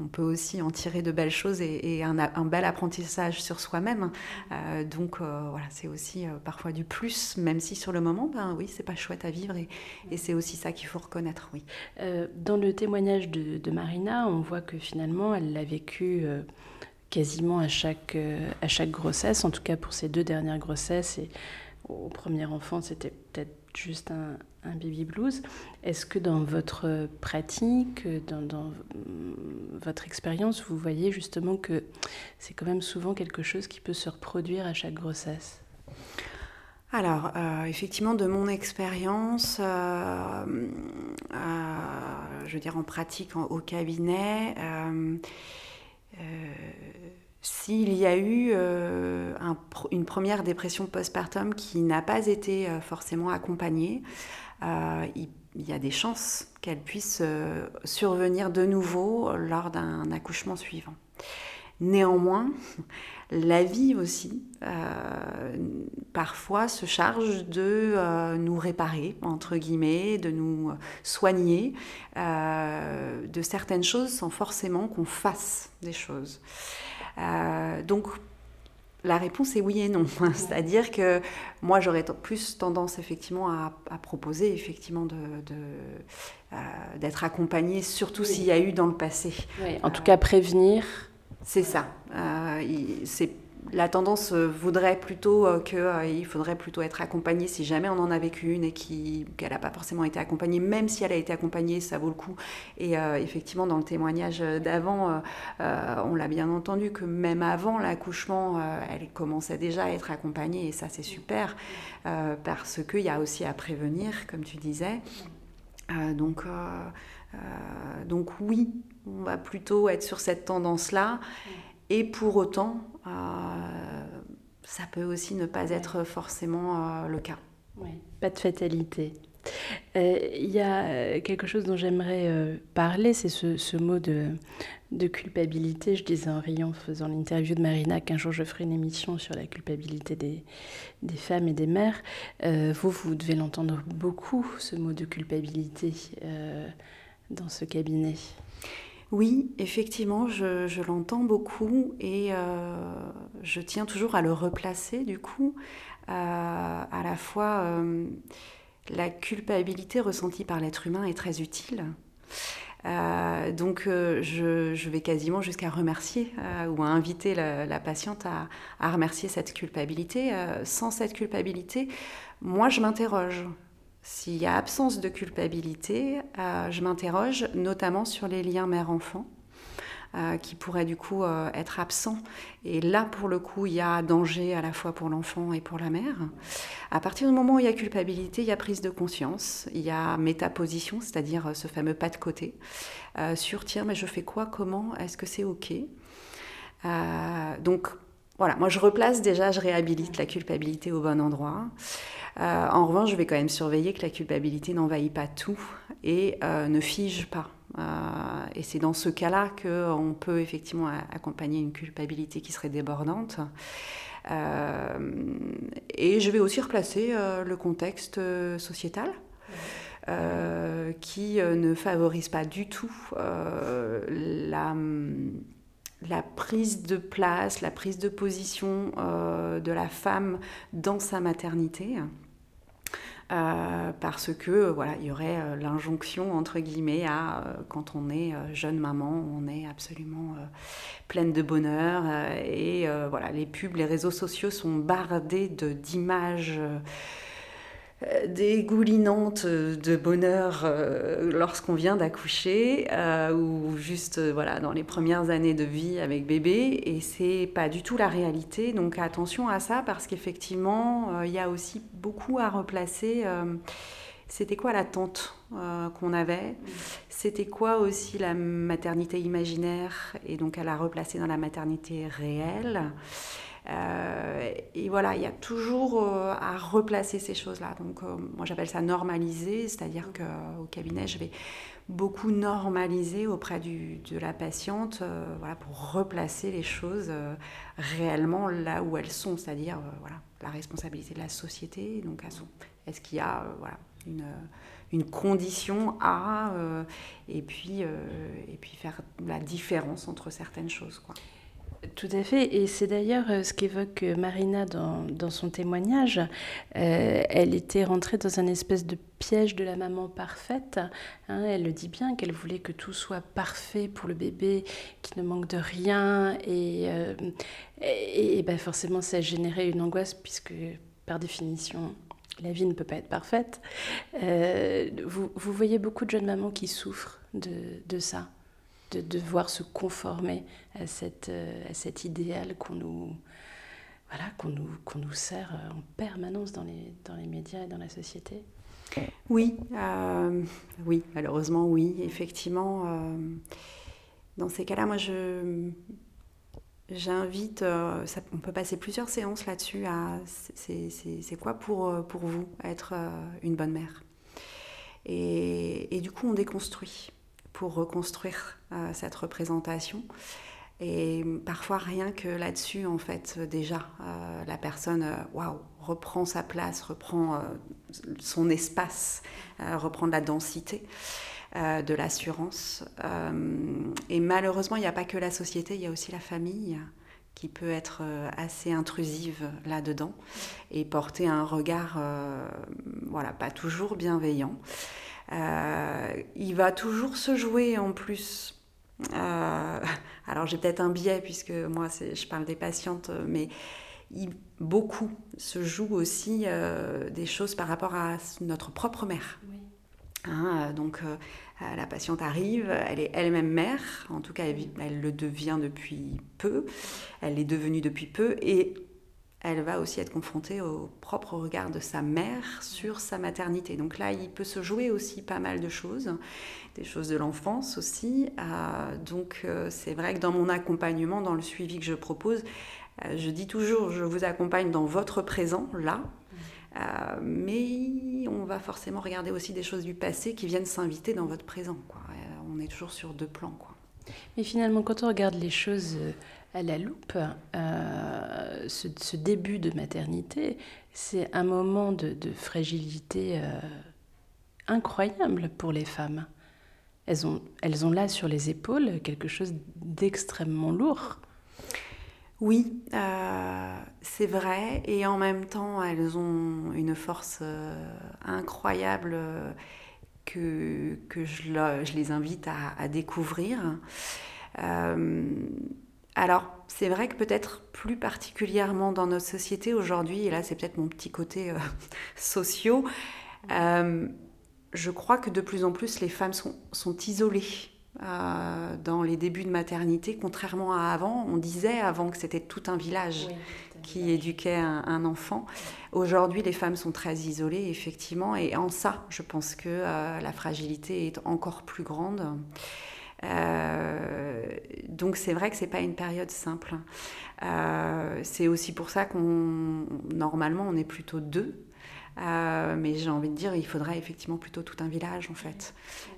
on peut aussi en tirer de belles choses et, un, bel apprentissage sur soi-même. Euh, donc euh, voilà, c'est aussi euh, parfois du plus, même si sur le moment, ben oui, c'est pas chouette à vivre et, c'est aussi ça qu'il faut reconnaître, oui. dans le témoignage de, Marina, on voit que finalement, elle l'a vécu quasiment à chaque, à chaque grossesse, en tout cas pour ses deux dernières grossesses et au premier enfant, c'était peut-être juste un, un baby blues. Est-ce que dans votre pratique, dans, votre expérience, vous voyez justement que c'est quand même souvent quelque chose qui peut se reproduire à chaque grossesse? Alors, euh, effectivement, de mon expérience, euh, euh, je veux dire en pratique au cabinet, s'il y a eu une première dépression postpartum qui n'a pas été forcément accompagnée, euh, il, y a des chances qu'elle puisse euh, survenir de nouveau lors d'un accouchement suivant. Néanmoins, la vie aussi, euh, parfois, se charge de nous réparer, entre guillemets, de nous soigner de certaines choses sans forcément qu'on fasse des choses. donc, la réponse est oui et non. C'est-à-dire que moi, j'aurais plus tendance effectivement à, proposer effectivement de, euh, d'être accompagnée, surtout s'il y a eu dans le passé. en tout cas, prévenir. C'est ça. Euh, c'est la tendance euh, voudrait plutôt euh, qu'il euh, faudrait plutôt être accompagné si jamais on en a vécu une et qu'elle n'a pas forcément été accompagnée, même si elle a été accompagnée, ça vaut le coup. Et effectivement, dans le témoignage d'avant, on l'a bien entendu que même avant l'accouchement, elle commençait déjà à être accompagnée et ça c'est super parce qu'il y a aussi à prévenir, comme tu disais. donc, donc oui, on va plutôt être sur cette tendance-là. Et pour autant, ça peut aussi ne pas être forcément euh, le cas. Oui, pas de fatalité. Euh, il y a quelque chose dont j'aimerais parler, c'est ce, mot de, culpabilité. Je disais en riant, faisant l'interview de Marina, qu'un jour je ferai une émission sur la culpabilité des femmes et des mères. vous, vous devez l'entendre beaucoup, ce mot de culpabilité, dans ce cabinet. Oui, effectivement, je, l'entends beaucoup et euh, je tiens toujours à le replacer du coup. Euh, à la fois, euh, la culpabilité ressentie par l'être humain est très utile. donc je, vais quasiment jusqu'à remercier ou à inviter la, patiente à, à, remercier cette culpabilité. sans cette culpabilité, moi je m'interroge. S'il y a absence de culpabilité, euh, je m'interroge notamment sur les liens mère-enfant. Euh, qui pourraient du coup euh, être absents. Et là, pour le coup, il y a danger à la fois pour l'enfant et pour la mère. À partir du moment où il y a culpabilité, il y a prise de conscience, il y a métaposition, c'est-à-dire ce fameux pas de côté, sur tiens, mais je fais quoi, comment, est-ce que c'est OK? Donc, voilà, moi je replace déjà, je réhabilite la culpabilité au bon endroit. Euh, en revanche, je vais quand même surveiller que la culpabilité n'envahit pas tout et euh, ne fige pas. Euh, et c'est dans ce cas-là qu'on peut effectivement accompagner une culpabilité qui serait débordante. et je vais aussi replacer le contexte sociétal. qui ne favorise pas du tout la, la, prise de place, la prise de position de la femme dans sa maternité. Euh, parce que voilà, il y aurait euh, l'injonction entre guillemets à euh, quand on est jeune maman, on est absolument pleine de bonheur et voilà, les pubs, les réseaux sociaux sont bardés d'images euh, dégoulinante de bonheur euh, lorsqu'on vient d'accoucher euh, ou juste voilà dans les premières années de vie avec bébé. Et c'est pas du tout la réalité. Donc attention à ça parce qu'effectivement il y a aussi beaucoup à replacer c'était quoi l'attente qu'on avait? C'était quoi aussi la maternité imaginaire? Et donc à la replacer dans la maternité réelle euh, et voilà, il y a toujours euh, à replacer ces choses-là. Donc, euh, moi, j'appelle ça normaliser, c'est-à-dire qu'au cabinet, je vais beaucoup normaliser auprès de la patiente voilà, pour replacer les choses réellement là où elles sont, c'est-à-dire voilà, la responsabilité de la société. Donc, est-ce qu'il y a voilà, une, une condition à, et, puis, et puis faire la différence entre certaines choses. Quoi. Tout à fait, et c'est d'ailleurs euh, ce qu'évoque euh, Marina dans, dans, son témoignage. Euh, elle était rentrée dans un espèce de piège de la maman parfaite. Hein. elle le dit bien, qu'elle voulait que tout soit parfait pour le bébé, qu'il ne manque de rien, et, et, ben forcément ça générait une angoisse puisque par définition la vie ne peut pas être parfaite. vous, vous, voyez beaucoup de jeunes mamans qui souffrent de, de ça de devoir se conformer à, cette, euh, à cet idéal qu'on nous, voilà, qu'on nous, qu'on nous sert euh, en permanence dans les, dans les médias et dans la société Oui, euh, oui, malheureusement oui, effectivement. dans ces cas-là, moi je, J'invite, on peut passer plusieurs séances là-dessus, à c'est quoi pour, pour vous être une bonne mère? Et, et, du coup, on déconstruit pour reconstruire euh, cette représentation. Et parfois, rien que là-dessus, en fait, déjà, euh, la personne, euh, waouh, reprend sa place, reprend son espace, reprend de la densité, de l'assurance. et malheureusement, il n'y a pas que la société, il y a aussi la famille qui peut être assez intrusive là-dedans et porter un regard, voilà, pas toujours bienveillant. Il va toujours se jouer en plus alors j'ai peut-être un biais puisque moi je parle des patientes, mais beaucoup se joue aussi euh, des choses par rapport à notre propre mère. Hein, euh, donc euh, la patiente arrive, elle est elle-même mère, en tout cas elle, le devient depuis peu, elle est devenue depuis peu et elle va aussi être confrontée au propre regard de sa mère sur sa maternité. Donc là, il peut se jouer aussi pas mal de choses, des choses de l'enfance aussi. donc c'est vrai que dans mon accompagnement, dans le suivi que je propose, euh, je dis toujours, je vous accompagne dans votre présent, là, euh, mais on va forcément regarder aussi des choses du passé qui viennent s'inviter dans votre présent. Euh, on est toujours sur deux plans. Quoi. Mais finalement, quand on regarde les choses à la loupe, ce, début de maternité, c'est un moment de, fragilité incroyable pour les femmes. Elles ont, elles ont là sur les épaules quelque chose d'extrêmement lourd. Oui, euh, c'est vrai. Et en même temps, elles ont une force euh, incroyable euh, que je, les invite à, découvrir. Alors, c'est vrai que peut-être plus particulièrement dans notre société aujourd'hui, et là c'est peut-être mon petit côté socio, je crois que de plus en plus les femmes sont, sont isolées euh, dans les débuts de maternité, contrairement à avant. On disait avant que c'était tout un village qui éduquait un, enfant. Aujourd'hui, les femmes sont très isolées, effectivement, et en ça, je pense que euh, la fragilité est encore plus grande. Euh, donc c'est vrai que c'est pas une période simple. c'est aussi pour ça qu'on normalement on est plutôt deux euh, mais j'ai envie de dire, il faudrait effectivement plutôt tout un village en fait.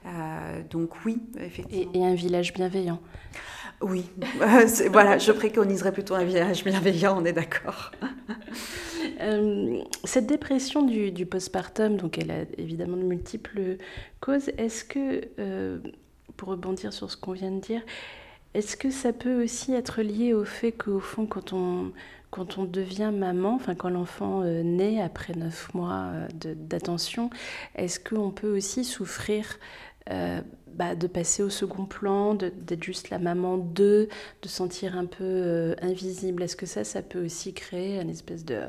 Euh, donc oui, effectivement. Et, un village bienveillant. Oui, voilà, je préconiserais plutôt un village bienveillant, on est d'accord. Euh, cette dépression du, du, postpartum, donc elle a évidemment de multiples causes. Est-ce que, pour rebondir sur ce qu'on vient de dire, est-ce que ça peut aussi être lié au fait qu'au fond, quand on, quand on devient maman, enfin quand l'enfant euh, naît après neuf mois euh, d'attention, est-ce qu'on peut aussi souffrir euh, bah, de passer au second plan, d'être juste la maman d'eux, de sentir un peu invisible? Est-ce que ça, ça peut aussi créer une espèce de,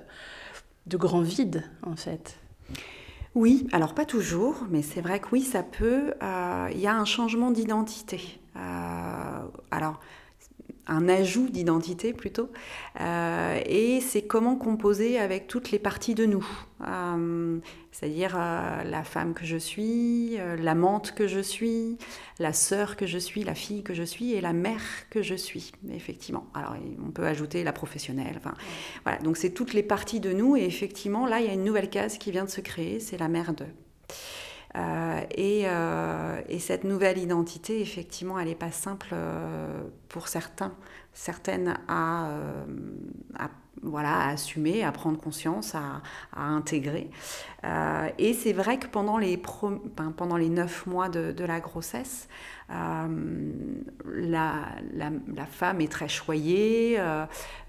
de grand vide en fait? Oui, alors pas toujours, mais c'est vrai que oui, ça peut. Il y a un changement d'identité. alors, un ajout d'identité plutôt, euh, et c'est comment composer avec toutes les parties de nous, euh, c'est-à-dire euh, la femme que je suis, l'amante que je suis, la sœur que je suis, la fille que je suis et la mère que je suis, effectivement. Alors on peut ajouter la professionnelle, voilà, donc c'est toutes les parties de nous, et effectivement là il y a une nouvelle case qui vient de se créer, c'est la mère de. Euh, euh, et, cette nouvelle identité, effectivement, elle n'est pas simple euh, pour certains, certaines à, voilà, à assumer, à prendre conscience, à, intégrer. et c'est vrai que pendant les, pendant les neuf mois de, la grossesse, la, la, femme est très choyée.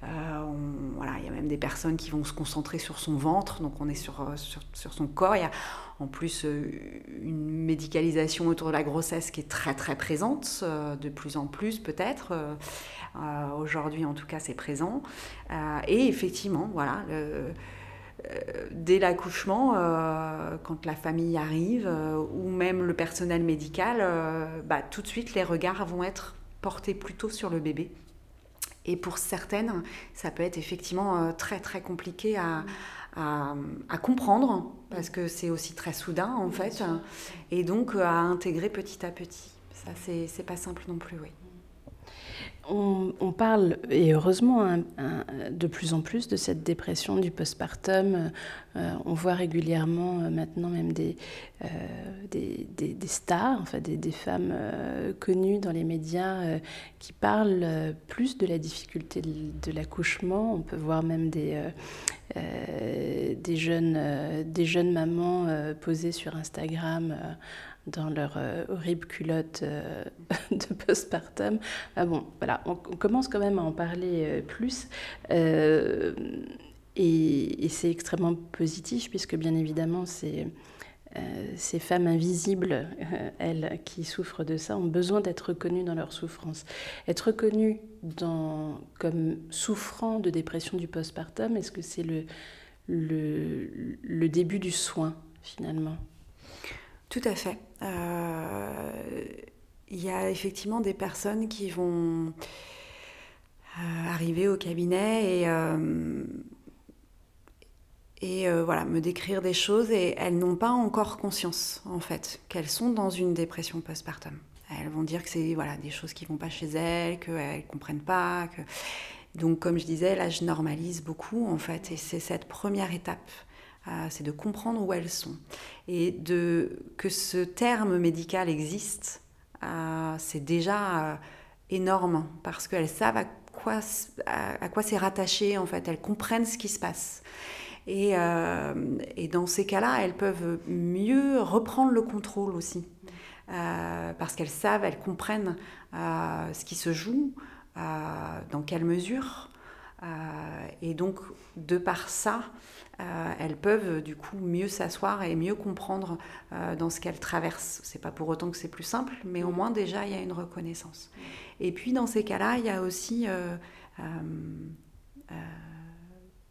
voilà, il y a même des personnes qui vont se concentrer sur son ventre, donc on est sur, sur, sur son corps. Il y a, en plus euh, une médicalisation autour de la grossesse qui est très très présente, euh, de plus en plus peut-être. Euh, aujourd'hui en tout cas c'est présent. et effectivement, voilà, dès l'accouchement, quand la famille arrive, ou même le personnel médical, bah, tout de suite les regards vont être portés plutôt sur le bébé. Et pour certaines, ça peut être effectivement très très compliqué à, à, comprendre, parce que c'est aussi très soudain en fait, et donc à intégrer petit à petit. Ça, c'est pas simple non plus, oui. On, parle, et heureusement, hein, de plus en plus de cette dépression du postpartum. Euh, on voit régulièrement euh, maintenant même des, euh, stars, des, femmes connues dans les médias qui parlent plus de la difficulté de, l'accouchement. On peut voir même des, des, jeunes, des jeunes mamans posées sur Instagram dans leur horrible culotte de postpartum. Ah bon, voilà, on, commence quand même à en parler plus. et, et c'est extrêmement positif puisque bien évidemment c'est euh, ces femmes invisibles, euh, elles, qui souffrent de ça, ont besoin d'être reconnues dans leur souffrance. Être reconnues dans, comme souffrant de dépression du postpartum, est-ce que c'est le, le, début du soin, finalement? Tout à fait. Euh, il y a effectivement des personnes qui vont arriver au cabinet et et euh, voilà, me décrire des choses et elles n'ont pas encore conscience en fait qu'elles sont dans une dépression postpartum. Elles vont dire que c'est voilà des choses qui vont pas chez elles, qu'elles ne comprennent pas. Donc comme je disais, là je normalise beaucoup en fait et c'est cette première étape, euh, c'est de comprendre où elles sont et de que ce terme médical existe, euh, c'est déjà énorme parce qu'elles savent à quoi, c'est rattaché en fait, elles comprennent ce qui se passe. Euh, et, dans ces cas-là, elles peuvent mieux reprendre le contrôle aussi. Euh, parce qu'elles savent, elles comprennent euh, ce qui se joue, dans quelle mesure. Et donc, de par ça, elles peuvent du coup mieux s'asseoir et mieux comprendre dans ce qu'elles traversent. C'est pas pour autant que c'est plus simple, mais au moins déjà il y a une reconnaissance. Et puis dans ces cas-là, il y a aussi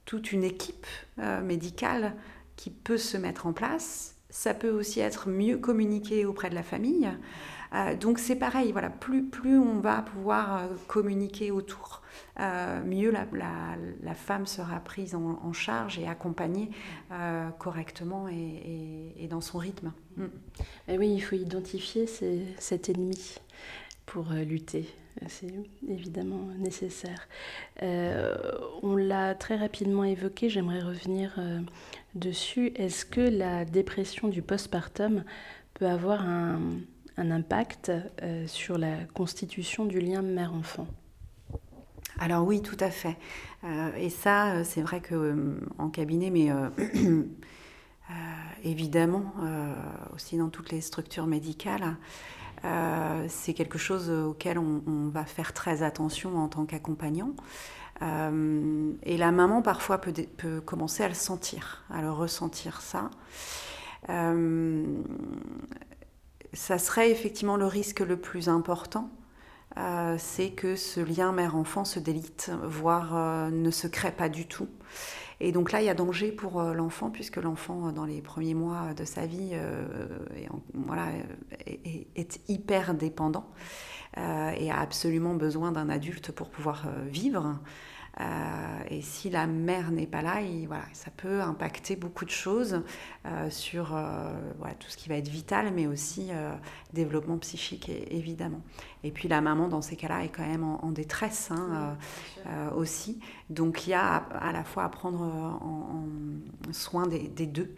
toute une équipe euh, médicale qui peut se mettre en place. Ça peut aussi être mieux communiqué auprès de la famille. Euh, donc c'est pareil, voilà, plus, plus on va pouvoir euh, communiquer autour, mieux la, la, femme sera prise en, charge et accompagnée correctement et, et, dans son rythme. Mm. Oui, il faut identifier cet ennemi pour lutter. C'est évidemment nécessaire. Euh, on l'a très rapidement évoqué, j'aimerais revenir euh, dessus. Est-ce que la dépression du postpartum peut avoir un, impact euh, sur la constitution du lien mère-enfant alors oui, tout à fait. et ça, c'est vrai que en cabinet, mais évidemment aussi dans toutes les structures médicales, euh, c'est quelque chose auquel on, va faire très attention en tant qu'accompagnant. Euh, et la maman parfois peut, commencer à le sentir, à le ressentir ça. Euh, ça serait effectivement le risque le plus important, c'est que ce lien mère-enfant se délite, voire ne se crée pas du tout. Et donc là, il y a danger pour euh, l'enfant, puisque l'enfant, euh, dans les premiers mois de sa vie, euh, voilà, est, hyper dépendant et a absolument besoin d'un adulte pour pouvoir vivre. Euh, et si la mère n'est pas là, voilà, ça peut impacter beaucoup de choses euh, sur euh, voilà, tout ce qui va être vital, mais aussi développement psychique, évidemment. Et puis la maman, dans ces cas-là, est quand même en, détresse hein, aussi. Donc il y a à, la fois à prendre en, soin des, des deux.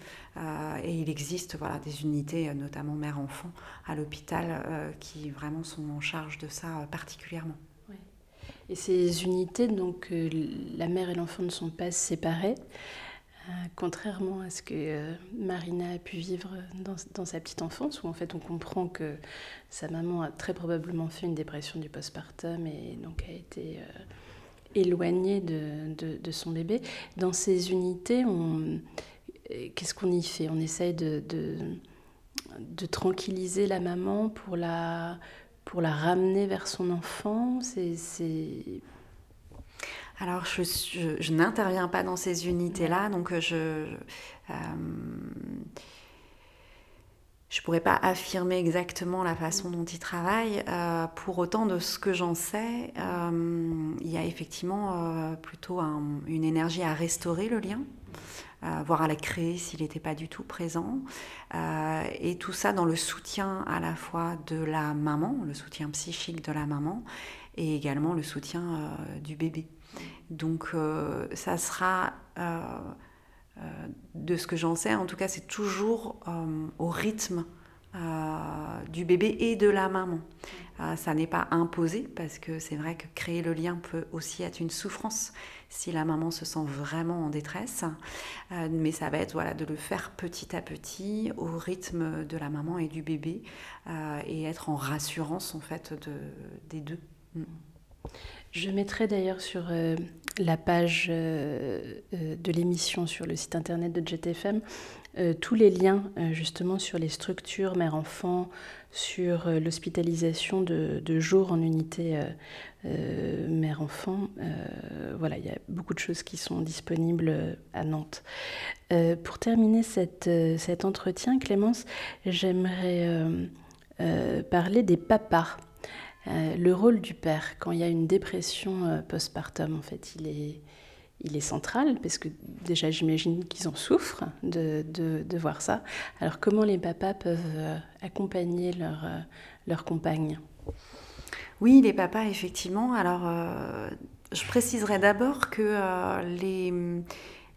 et il existe voilà, des unités, notamment mère-enfant, à l'hôpital, qui vraiment sont en charge de ça particulièrement. Et ces unités, donc euh, la mère et l'enfant ne sont pas séparés, euh, contrairement à ce que euh, Marina a pu vivre dans, sa petite enfance, où en fait on comprend que sa maman a très probablement fait une dépression du postpartum et donc a été éloignée de, son bébé. Dans ces unités, qu'est-ce qu'on y fait? On essaye de tranquilliser la maman pour la pour la ramener vers son enfant C'est. Alors, je, je, n'interviens pas dans ces unités-là, donc euh, je. je ne pourrais pas affirmer exactement la façon dont ils travaillent. Euh, pour autant, de ce que j'en sais, euh, il y a effectivement plutôt une énergie à restaurer le lien. Euh, voire à la créer s'il n'était pas du tout présent. Euh, et tout ça dans le soutien à la fois de la maman, le soutien psychique de la maman, et également le soutien euh, du bébé. Donc ça sera, de ce que j'en sais, en tout cas c'est toujours au rythme du bébé et de la maman. ça n'est pas imposé parce que c'est vrai que créer le lien peut aussi être une souffrance si la maman se sent vraiment en détresse. mais ça va être voilà, de le faire petit à petit au rythme de la maman et du bébé et être en rassurance en fait de, des deux. Mm. Je mettrai d'ailleurs sur euh, la page euh, euh, de l'émission sur le site internet de JetFM tous les liens justement sur les structures mère-enfant, sur l'hospitalisation de, de, jour en unité mère-enfant. voilà, il y a beaucoup de choses qui sont disponibles à Nantes. pour terminer cet entretien, Clémence, j'aimerais parler des papas. Euh, le rôle du père, quand il y a une dépression euh, postpartum, en fait, il est, central, parce que déjà j'imagine qu'ils en souffrent de, voir ça. Alors comment les papas peuvent euh, accompagner leur, leur compagne? Oui, les papas, effectivement. Alors, je préciserai d'abord que les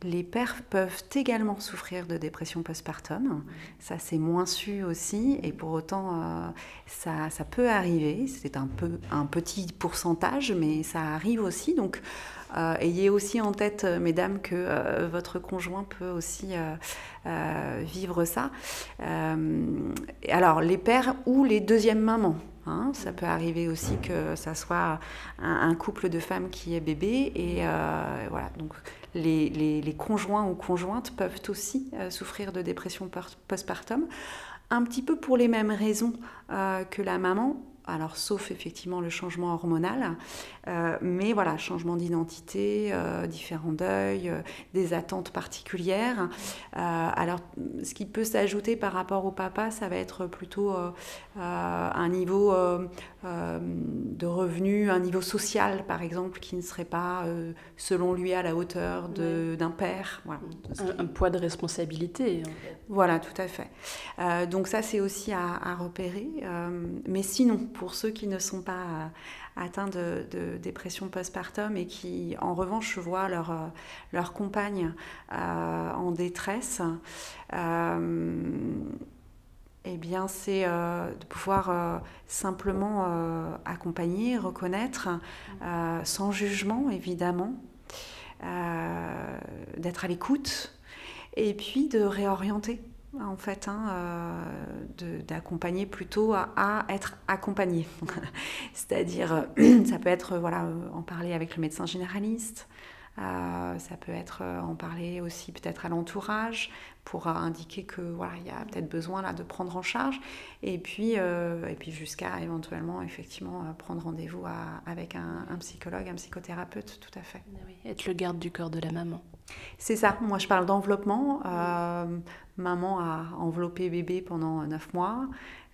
les pères peuvent également souffrir de dépression postpartum. Ça, c'est moins su aussi. Et pour autant, euh, ça, ça, peut arriver. C'est un, peu, un petit pourcentage, mais ça arrive aussi. Donc, euh, ayez aussi en tête, euh, mesdames, que votre conjoint peut aussi vivre ça. alors, les pères ou les deuxièmes mamans. Hein, ça peut arriver aussi que ça soit un, couple de femmes qui est bébé. Et voilà. Donc, les, conjoints ou conjointes peuvent aussi euh, souffrir de dépression postpartum, un petit peu pour les mêmes raisons euh, que la maman, alors sauf effectivement le changement hormonal, euh, mais voilà, changement d'identité, euh, différents deuils, euh, des attentes particulières. alors ce qui peut s'ajouter par rapport au papa, ça va être plutôt un niveau de revenu, un niveau social par exemple, qui ne serait pas selon lui à la hauteur d'un père. un, poids de responsabilité. Voilà, tout à fait. donc ça c'est aussi à, à repérer. mais sinon, pour ceux qui ne sont pas euh, atteints de, dépression postpartum et qui, en revanche, voient leur, euh, leur compagne euh, en détresse, eh bien, c'est de pouvoir simplement accompagner, reconnaître, sans jugement, évidemment, d'être à l'écoute et puis de réorienter en fait, hein, euh, d'accompagner plutôt à, être accompagné. C'est-à-dire, euh, ça peut être voilà, euh, en parler avec le médecin généraliste, ça peut être en parler aussi peut-être à l'entourage pour indiquer que voilà, il y a peut-être besoin là de prendre en charge, et puis, et puis jusqu'à éventuellement effectivement prendre rendez-vous avec un, psychologue, un psychothérapeute, tout à fait. être le garde du corps de la maman. C'est ça, moi je parle d'enveloppement maman a enveloppé bébé pendant neuf mois,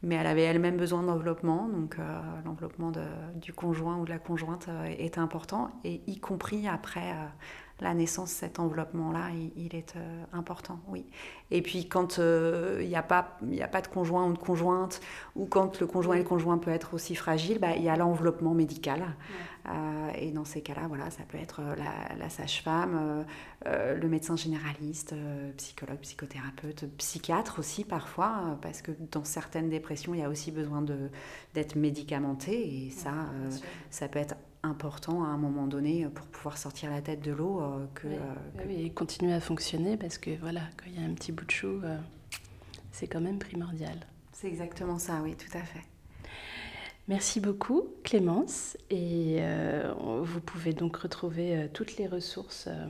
mais elle avait elle-même besoin d'enveloppement, donc euh, l'enveloppement du conjoint ou de la conjointe euh, est important, et y compris après euh, la naissance, cet enveloppement-là, il, est important, oui. Et puis quand il n'y a, pas, a pas de conjoint ou de conjointe, ou quand le conjoint et le conjoint peut être aussi fragile, bah, il y a l'enveloppement médical. Euh, et dans ces cas-là, voilà, ça peut être euh, la, sage-femme, euh, le médecin généraliste, psychologue, psychothérapeute, psychiatre aussi parfois, parce que dans certaines dépressions, il y a aussi besoin d'être médicamenté. Et ça, ça peut être important à un moment donné pour pouvoir sortir la tête de l'eau. que, et continuer à fonctionner, parce que voilà, quand il y a un petit bout de chou, c'est quand même primordial. C'est exactement ça, oui, tout à fait. Merci beaucoup Clémence et euh, vous pouvez donc retrouver euh, toutes les ressources euh,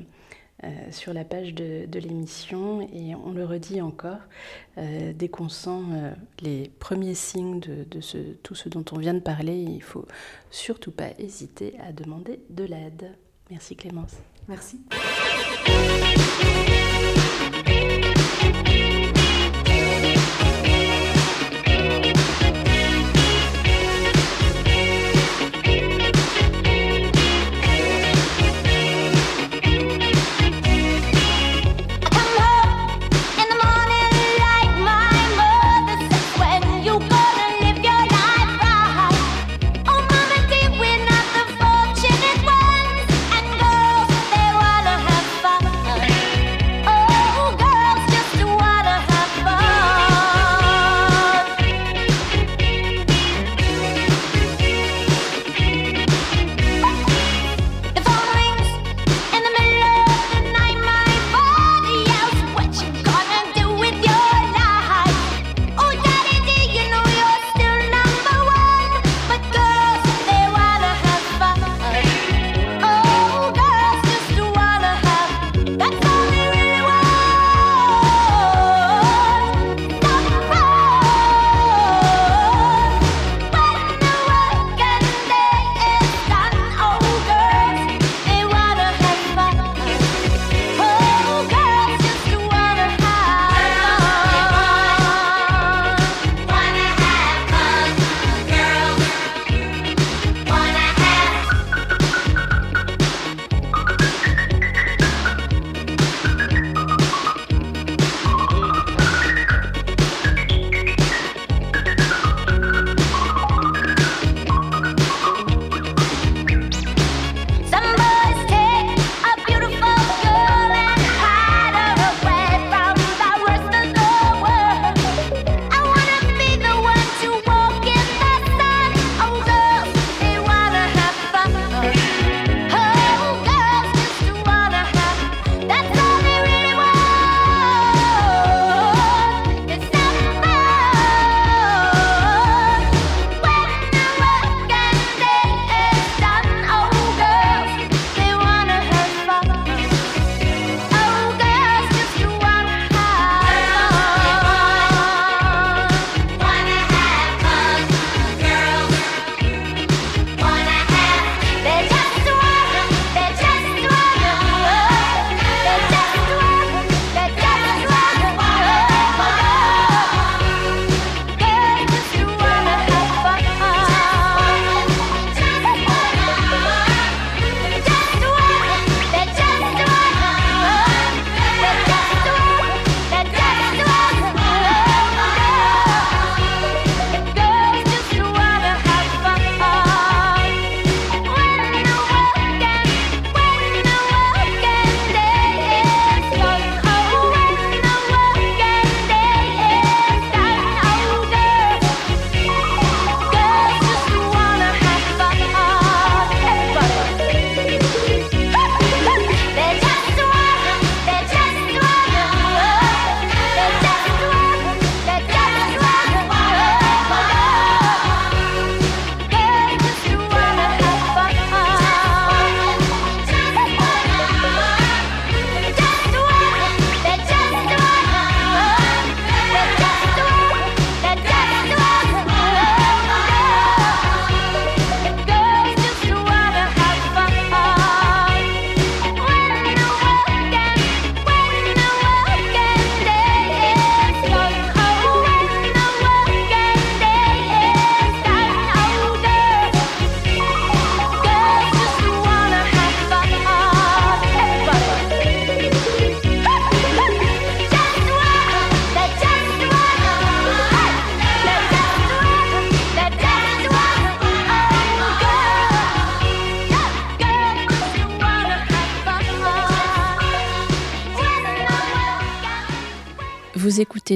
sur la page de, l'émission et on le redit encore, dès qu'on sent les premiers signes de, tout ce dont on vient de parler, il faut surtout pas hésiter à demander de l'aide. Merci Clémence. Merci.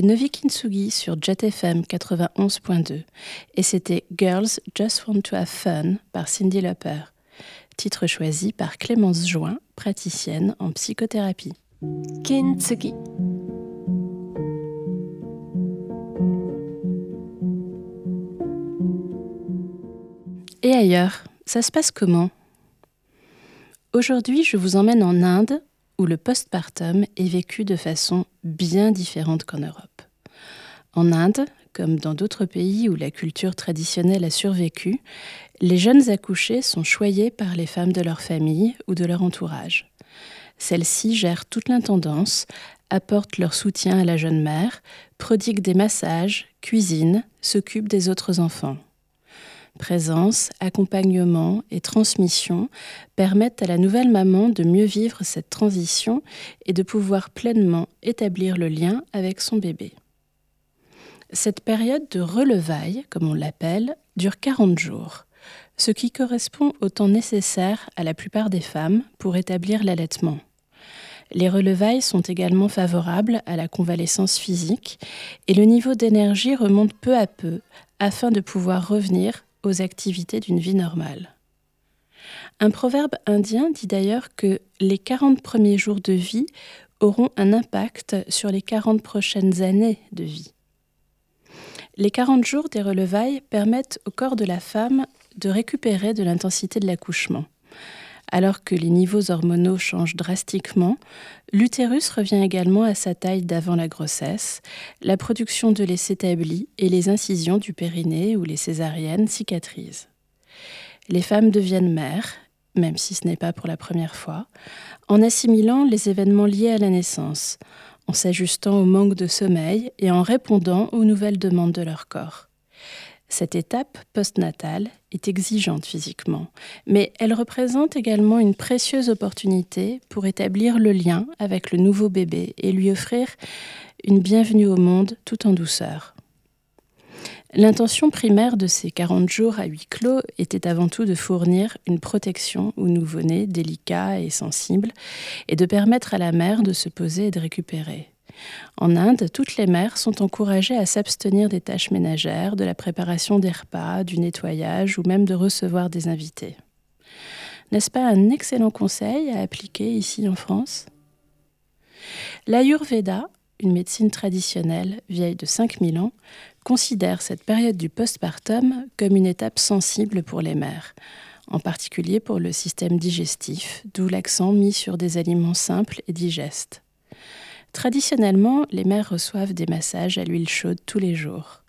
Novi Kintsugi sur JetFM 91.2 et c'était Girls Just Want to Have Fun par Cindy Lauper, titre choisi par Clémence Join, praticienne en psychothérapie. Kintsugi. Et ailleurs, ça se passe comment? Aujourd'hui, je vous emmène en Inde où le postpartum est vécu de façon bien différente qu'en Europe. En Inde, comme dans d'autres pays où la culture traditionnelle a survécu, les jeunes accouchés sont choyés par les femmes de leur famille ou de leur entourage. Celles-ci gèrent toute l'intendance, apportent leur soutien à la jeune mère, prodiguent des massages, cuisinent, s'occupent des autres enfants. Présence, accompagnement et transmission permettent à la nouvelle maman de mieux vivre cette transition et de pouvoir pleinement établir le lien avec son bébé. Cette période de relevaille, comme on l'appelle, dure 40 jours, ce qui correspond au temps nécessaire à la plupart des femmes pour établir l'allaitement. Les relevailles sont également favorables à la convalescence physique et le niveau d'énergie remonte peu à peu afin de pouvoir revenir aux activités d'une vie normale. Un proverbe indien dit d'ailleurs que les 40 premiers jours de vie auront un impact sur les 40 prochaines années de vie. Les 40 jours des relevailles permettent au corps de la femme de récupérer de l'intensité de l'accouchement. Alors que les niveaux hormonaux changent drastiquement, l'utérus revient également à sa taille d'avant la grossesse, la production de lait s'établit et les incisions du périnée ou les césariennes cicatrisent. Les femmes deviennent mères, même si ce n'est pas pour la première fois, en assimilant les événements liés à la naissance, en s'ajustant au manque de sommeil et en répondant aux nouvelles demandes de leur corps. Cette étape postnatale est exigeante physiquement, mais elle représente également une précieuse opportunité pour établir le lien avec le nouveau bébé et lui offrir une bienvenue au monde tout en douceur. L'intention primaire de ces 40 jours à huis clos était avant tout de fournir une protection au nouveau-né délicat et sensible et de permettre à la mère de se poser et de récupérer. En Inde, toutes les mères sont encouragées à s'abstenir des tâches ménagères, de la préparation des repas, du nettoyage ou même de recevoir des invités. N'est-ce pas un excellent conseil à appliquer ici en France? L'Ayurveda, une médecine traditionnelle vieille de 5000 ans, considère cette période du postpartum comme une étape sensible pour les mères, en particulier pour le système digestif, d'où l'accent mis sur des aliments simples et digestes. Traditionnellement, les mères reçoivent des massages à l'huile chaude tous les jours.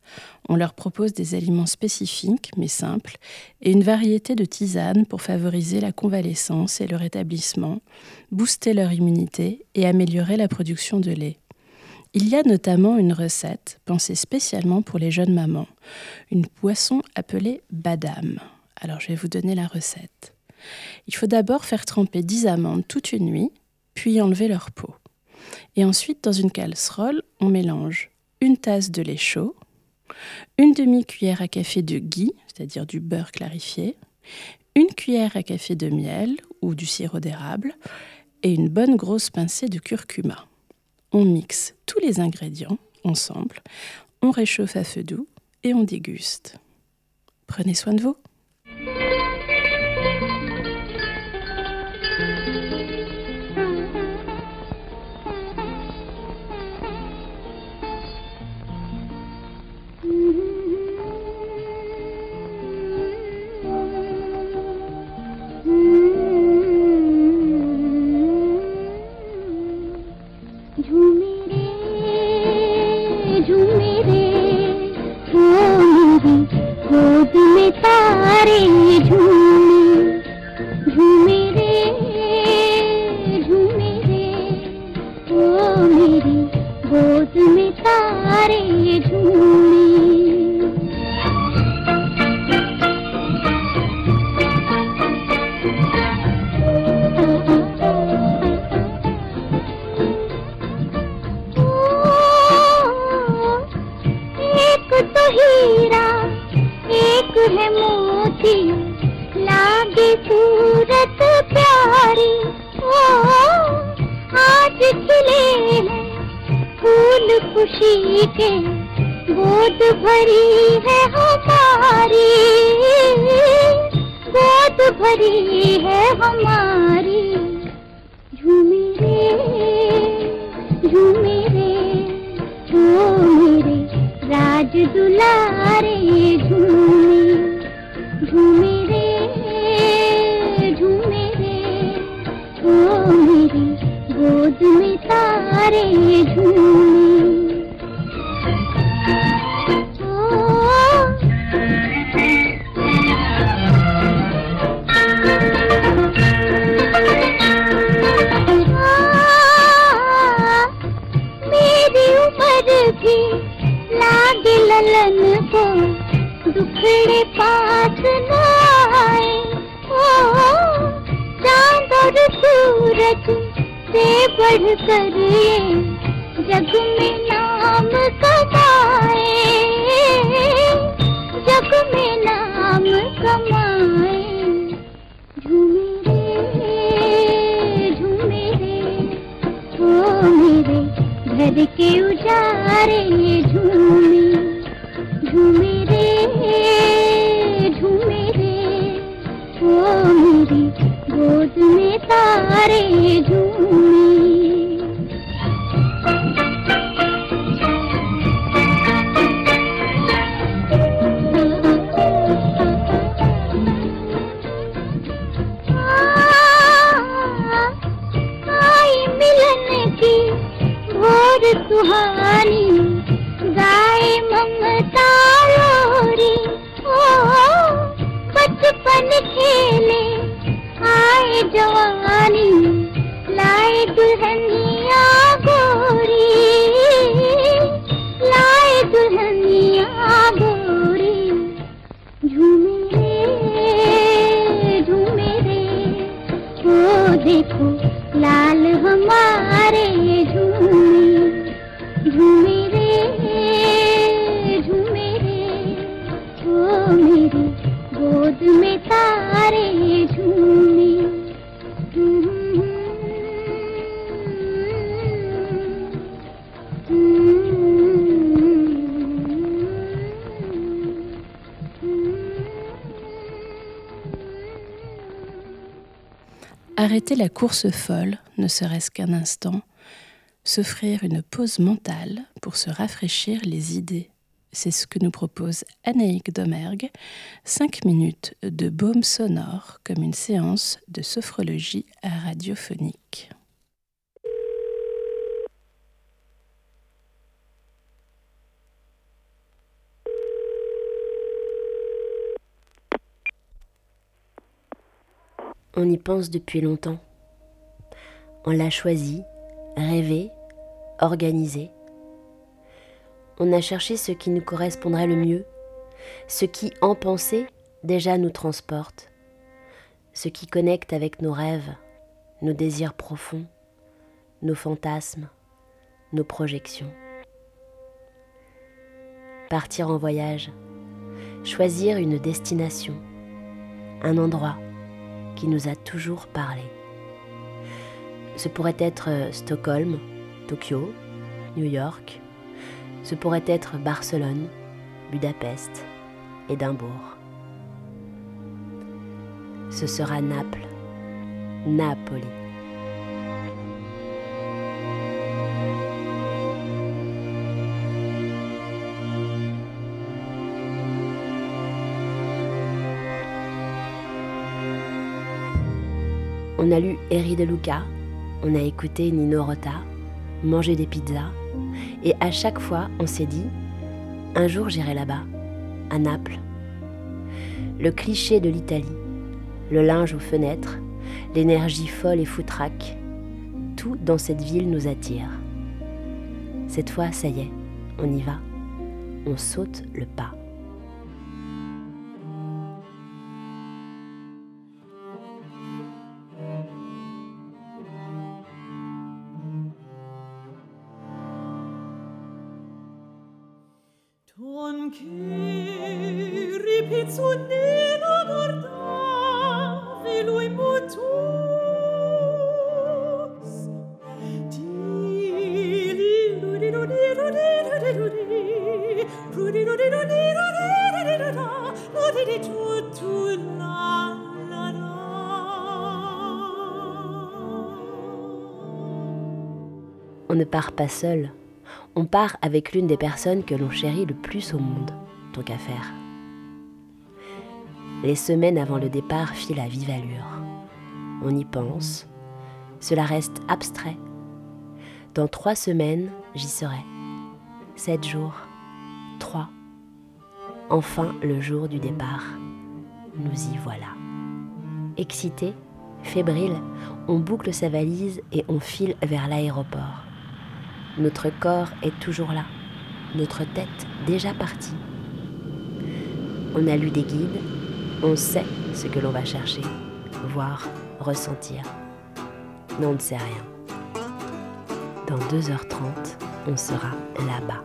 On leur propose des aliments spécifiques, mais simples, et une variété de tisanes pour favoriser la convalescence et le rétablissement, booster leur immunité et améliorer la production de lait. Il y a notamment une recette pensée spécialement pour les jeunes mamans, une boisson appelée badam. Alors je vais vous donner la recette. Il faut d'abord faire tremper 10 amandes toute une nuit, puis enlever leur peau. Et ensuite, dans une casserole, on mélange une tasse de lait chaud, une demi-cuillère à café de ghee, c'est-à-dire du beurre clarifié, une cuillère à café de miel ou du sirop d'érable et une bonne grosse pincée de curcuma. On mixe tous les ingrédients ensemble, on réchauffe à feu doux et on déguste. Prenez soin de vous. मेरी गोद में तारे झूमे la course folle, ne serait-ce qu'un instant, s'offrir une pause mentale pour se rafraîchir les idées. C'est ce que nous propose Anaïk Domergue, 5 minutes de baume sonore comme une séance de sophrologie radiophonique. On y pense depuis longtemps. On l'a choisi, rêvé, organisé. On a cherché ce qui nous correspondrait le mieux, ce qui, en pensée, déjà nous transporte, ce qui connecte avec nos rêves, nos désirs profonds, nos fantasmes, nos projections. Partir en voyage, choisir une destination, un endroit qui nous a toujours parlé. Ce pourrait être euh, Stockholm, Tokyo, New York. Ce pourrait être Barcelone, Budapest, Édimbourg. Ce sera Naples, Napoli. On a lu Eri de Luca, on a écouté Nino Rota, mangé des pizzas, et à chaque fois on s'est dit un jour j'irai là-bas, à Naples. Le cliché de l'Italie, le linge aux fenêtres, l'énergie folle et foutraque, tout dans cette ville nous attire. Cette fois, ça y est, on y va, on saute le pas. Pas seul. On part avec l'une des personnes que l'on chérit le plus au monde, tant qu'à faire. Les semaines avant le départ filent à vive allure. On y pense. Cela reste abstrait. Dans trois semaines, j'y serai. Sept jours. Trois. Enfin le jour du départ. Nous y voilà. Excité, fébrile, on boucle sa valise et on file vers l'aéroport. Notre corps est toujours là, notre tête déjà partie. On a lu des guides, on sait ce que l'on va chercher, voir, ressentir. Mais on ne sait rien. Dans 2h30, on sera là-bas.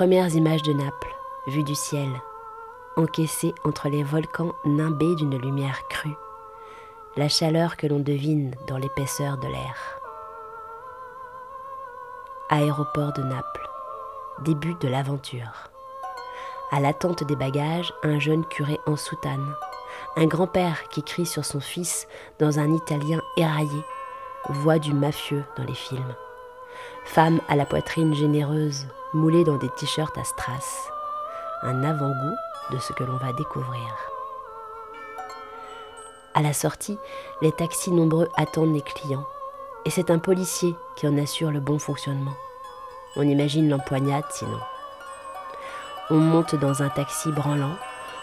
Premières images de Naples, vues du ciel, encaissées entre les volcans nimbés d'une lumière crue, la chaleur que l'on devine dans l'épaisseur de l'air. Aéroport de Naples, début de l'aventure. À l'attente des bagages, un jeune curé en soutane, un grand-père qui crie sur son fils dans un italien éraillé, voix du mafieux dans les films. Femme à la poitrine généreuse, moulée dans des t-shirts à strass. Un avant-goût de ce que l'on va découvrir. À la sortie, les taxis nombreux attendent les clients. Et c'est un policier qui en assure le bon fonctionnement. On imagine l'empoignade sinon. On monte dans un taxi branlant,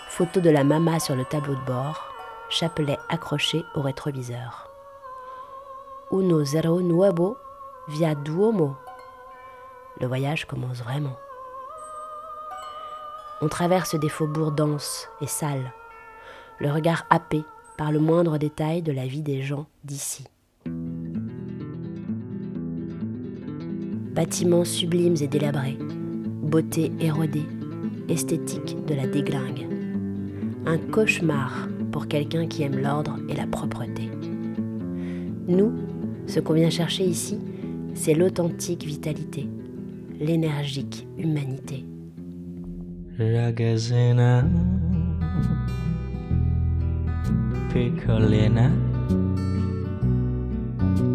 photo de la mama sur le tableau de bord, chapelet accroché au rétroviseur. Uno zero nuevo via Duomo. Le voyage commence vraiment. On traverse des faubourgs denses et sales, le regard happé par le moindre détail de la vie des gens d'ici. Bâtiments sublimes et délabrés, beauté érodée, esthétique de la déglingue. Un cauchemar pour quelqu'un qui aime l'ordre et la propreté. Nous, ce qu'on vient chercher ici, c'est l'authentique vitalité, l'énergique humanité. Ragazzina piccolina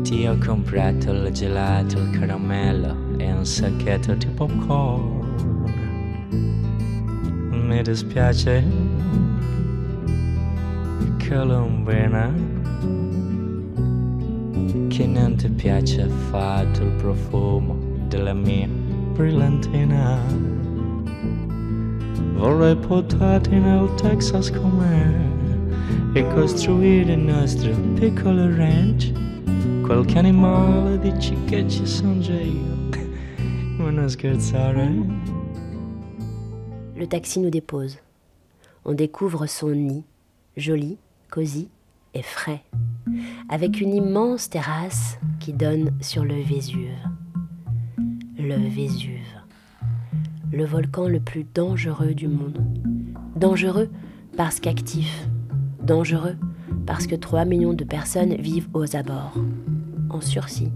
Ti ho comprato il gelato, il caramello e un sacchetto di popcorn. Mi dispiace Colombina Che non ti piace affatto il profumo della mia brillantina Vorrei portarti nel Texas com'è e costruire il nostro piccolo ranch. Qualche animale dici che ci sono già io. Non scherzare. Le taxi nous dépose. On découvre son nid, joli, cosy et frais, avec une immense terrasse qui donne sur le Vésuve. Le Vésuve, le volcan le plus dangereux du monde. Dangereux parce qu'actif, dangereux parce que 3 millions de personnes vivent aux abords, en sursis.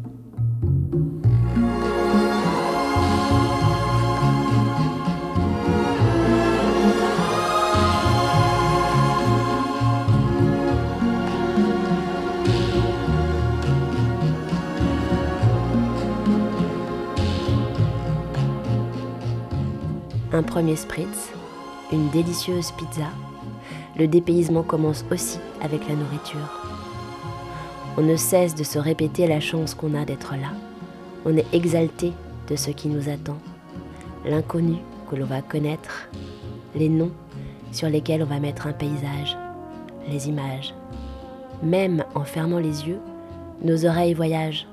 Un premier spritz, une délicieuse pizza. Le dépaysement commence aussi avec la nourriture. On ne cesse de se répéter la chance qu'on a d'être là. On est exalté de ce qui nous attend. L'inconnu que l'on va connaître, les noms sur lesquels on va mettre un paysage, les images. Même en fermant les yeux, nos oreilles voyagent.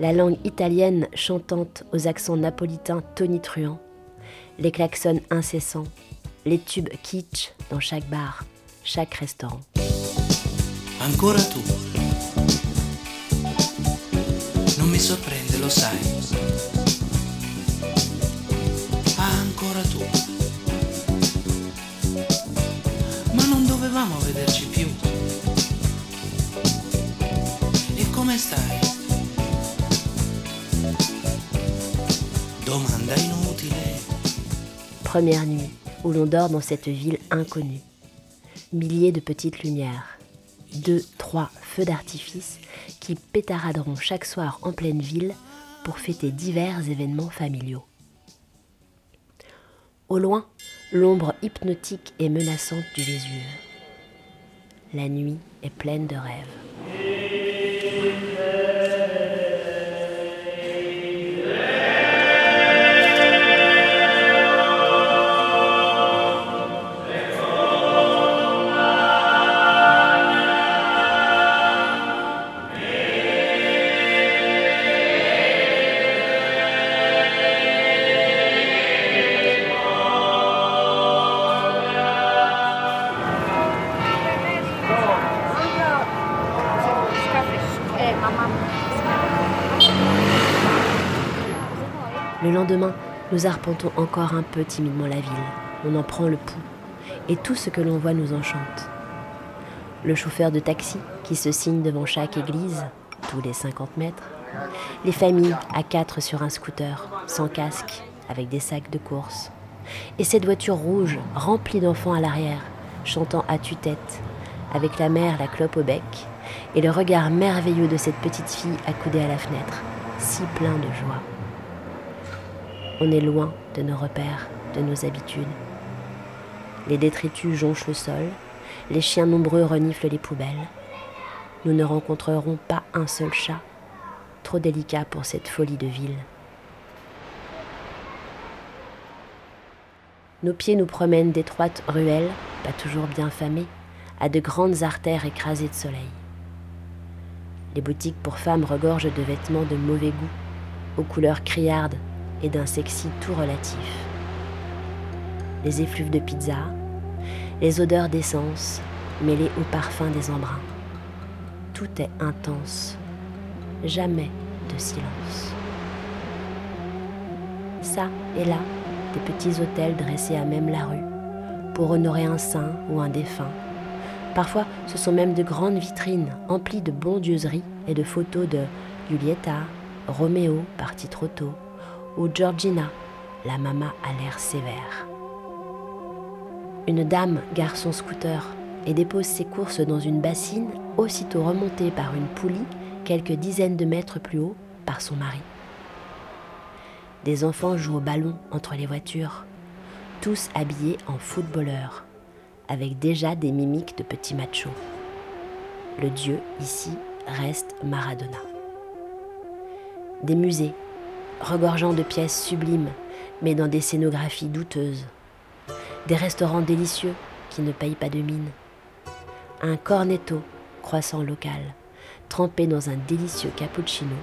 La langue italienne chantante aux accents napolitains tonitruants, les klaxons incessants, les tubes kitsch dans chaque bar, chaque restaurant. Ancora tu. Non mi sorprende, lo sai. Ancora tu. Ma non dovevamo vederci più. E come stai? Domanda inutile. Première nuit où l'on dort dans cette ville inconnue. Milliers de petites lumières, deux, trois feux d'artifice qui pétaraderont chaque soir en pleine ville pour fêter divers événements familiaux. Au loin, l'ombre hypnotique et menaçante du Vésuve. La nuit est pleine de rêves. Nous arpentons encore un peu timidement la ville. On en prend le pouls. Et tout ce que l'on voit nous enchante. Le chauffeur de taxi qui se signe devant chaque église, tous les 50 mètres. Les familles à quatre sur un scooter, sans casque, avec des sacs de course. Et cette voiture rouge, remplie d'enfants à l'arrière, chantant à tue-tête, avec la mère la clope au bec, et le regard merveilleux de cette petite fille accoudée à la fenêtre, si plein de joie. On est loin de nos repères, de nos habitudes. Les détritus jonchent le sol, les chiens nombreux reniflent les poubelles. Nous ne rencontrerons pas un seul chat, trop délicat pour cette folie de ville. Nos pieds nous promènent d'étroites ruelles, pas toujours bien famées, à de grandes artères écrasées de soleil. Les boutiques pour femmes regorgent de vêtements de mauvais goût, aux couleurs criardes et d'un sexy tout relatif. Les effluves de pizza, les odeurs d'essence mêlées au parfum des embruns. Tout est intense, jamais de silence. Ça et là, des petits hôtels dressés à même la rue, pour honorer un saint ou un défunt. Parfois, ce sont même de grandes vitrines emplies de bondieuseries et de photos de Julieta, Roméo, parti trop tôt, ou Georgina, la maman à l'air sévère. Une dame gare son scooter et dépose ses courses dans une bassine aussitôt remontée par une poulie quelques dizaines de mètres plus haut par son mari. Des enfants jouent au ballon entre les voitures, tous habillés en footballeurs, avec déjà des mimiques de petits machos. Le dieu ici reste Maradona. Des musées regorgeant de pièces sublimes, mais dans des scénographies douteuses. Des restaurants délicieux qui ne payent pas de mine. Un cornetto, croissant local, trempé dans un délicieux cappuccino.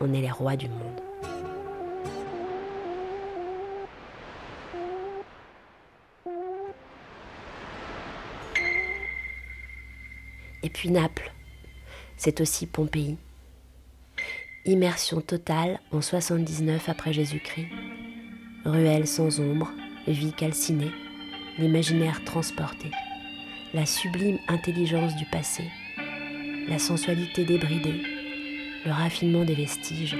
On est les rois du monde. Et puis Naples, c'est aussi Pompéi. Immersion totale en 79 après Jésus-Christ. Ruelle sans ombre, vie calcinée, l'imaginaire transporté, la sublime intelligence du passé, la sensualité débridée, le raffinement des vestiges.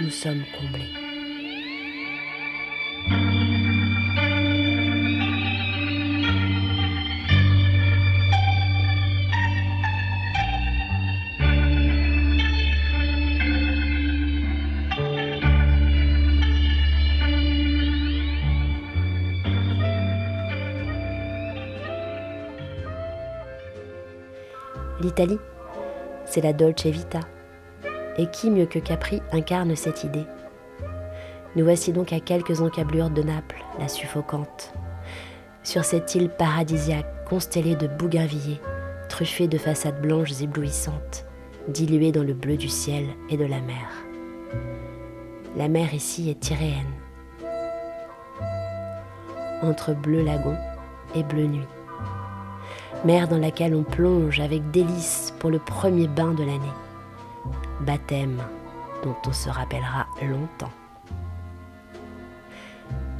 Nous sommes comblés. C'est la Dolce Vita. Et qui mieux que Capri incarne cette idée? Nous voici donc à quelques encablures de Naples, la suffocante. Sur cette île paradisiaque constellée de bougainvilliers, truffée de façades blanches éblouissantes, diluée dans le bleu du ciel et de la mer. La mer ici est tyréenne. entre bleu lagon et bleu nuit. Mer dans laquelle on plonge avec délice pour le premier bain de l'année. Baptême dont on se rappellera longtemps.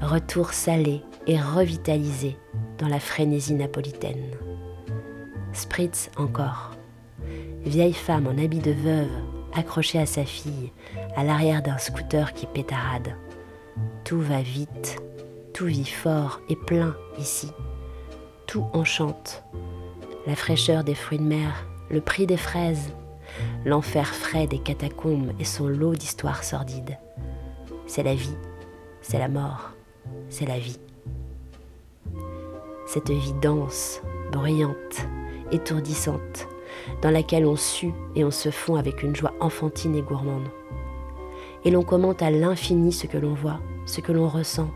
Retour salé et revitalisé dans la frénésie napolitaine. Spritz encore. Vieille femme en habit de veuve, accrochée à sa fille, à l'arrière d'un scooter qui pétarade. Tout va vite, tout vit fort et plein ici. Tout enchante. La fraîcheur des fruits de mer, le prix des fraises, l'enfer frais des catacombes et son lot d'histoires sordides. C'est la vie, c'est la mort, c'est la vie. Cette vie dense, bruyante, étourdissante, dans laquelle on sue et on se fond avec une joie enfantine et gourmande. Et l'on commente à l'infini ce que l'on voit, ce que l'on ressent,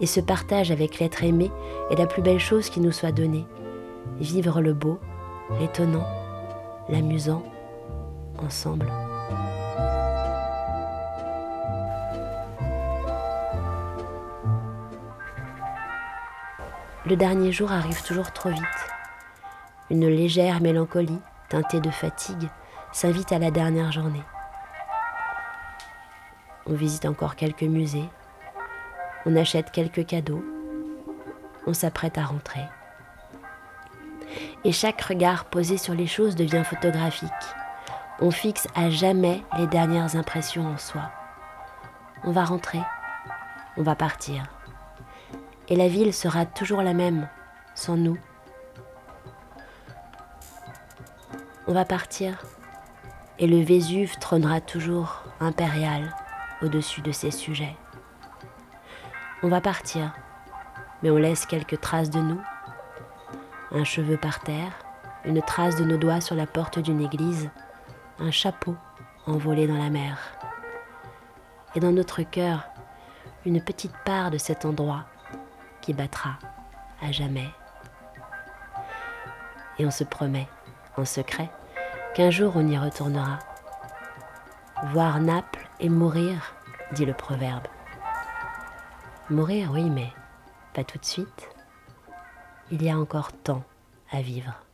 et se partage avec l'être aimé est la plus belle chose qui nous soit donnée. Vivre le beau, l'étonnant, l'amusant, ensemble. Le dernier jour arrive toujours trop vite. Une légère mélancolie, teintée de fatigue, s'invite à la dernière journée. On visite encore quelques musées, on achète quelques cadeaux, on s'apprête à rentrer. Et chaque regard posé sur les choses devient photographique. On fixe à jamais les dernières impressions en soi. On va rentrer, on va partir. Et la ville sera toujours la même, sans nous. On va partir, et le Vésuve trônera toujours impérial au-dessus de ses sujets. On va partir, mais on laisse quelques traces de nous. Un cheveu par terre, une trace de nos doigts sur la porte d'une église, un chapeau envolé dans la mer. Et dans notre cœur, une petite part de cet endroit qui battra à jamais. Et on se promet, en secret, qu'un jour on y retournera. Voir Naples et mourir, dit le proverbe. Mourir, oui, mais pas tout de suite. Il y a encore temps à vivre.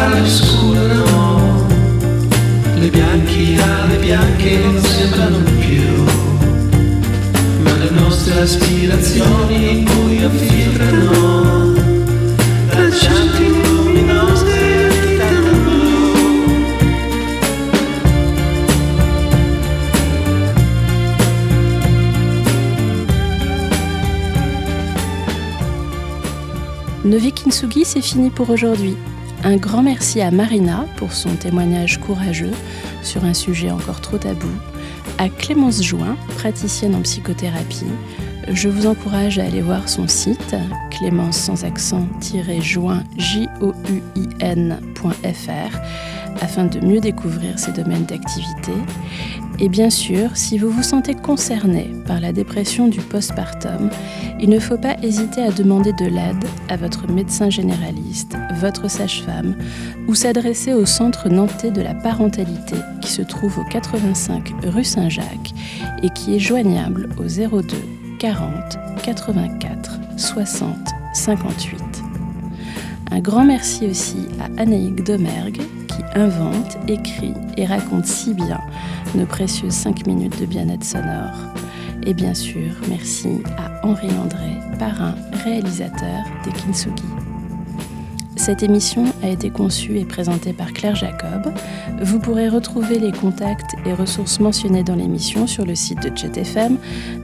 alle scure no, le bianchi ah, alle bianche non sembrano più, ma le nostre aspirazioni poi affiltrano, traccianti luminose. Novi Kintsugi, c'est fini pour aujourd'hui. Un grand merci à Marina pour son témoignage courageux sur un sujet encore trop tabou, à Clémence Join, praticienne en psychothérapie. Je vous encourage à aller voir son site clémence sans accent-join afin de mieux découvrir ses domaines d'activité. Et bien sûr, si vous vous sentez concerné par la dépression du postpartum, il ne faut pas hésiter à demander de l'aide à votre médecin généraliste, votre sage-femme, ou s'adresser au centre nantais de la parentalité qui se trouve au 85 rue Saint-Jacques et qui est joignable au 02 40 84 60 58. Un grand merci aussi à Anaïk Domergue invente, écrit et raconte si bien nos précieuses 5 minutes de bien-être sonore. Et bien sûr, merci à Henri Landré, parrain, réalisateur des Kintsugi. Cette émission a été conçue et présentée par Claire Jacob. Vous pourrez retrouver les contacts et ressources mentionnées dans l'émission sur le site de JetFM,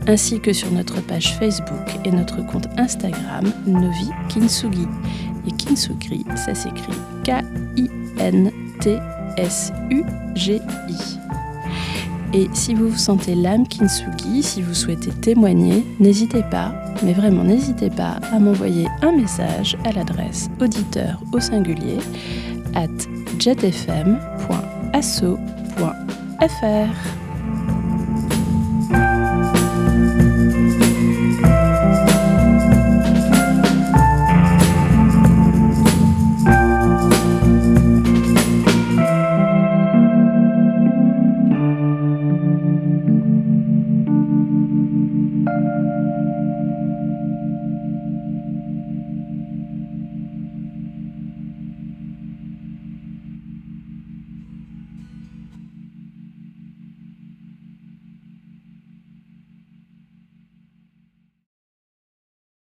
ainsi que sur notre page Facebook et notre compte Instagram Novi Kintsugi. Et Kintsugi, ça s'écrit K-I-N-T-S-U-G-I. Et si vous vous sentez l'âme Kintsugi, si vous souhaitez témoigner, n'hésitez pas, mais vraiment n'hésitez pas à m'envoyer un message à l'adresse auditeur au singulier at jetfm.asso.fr.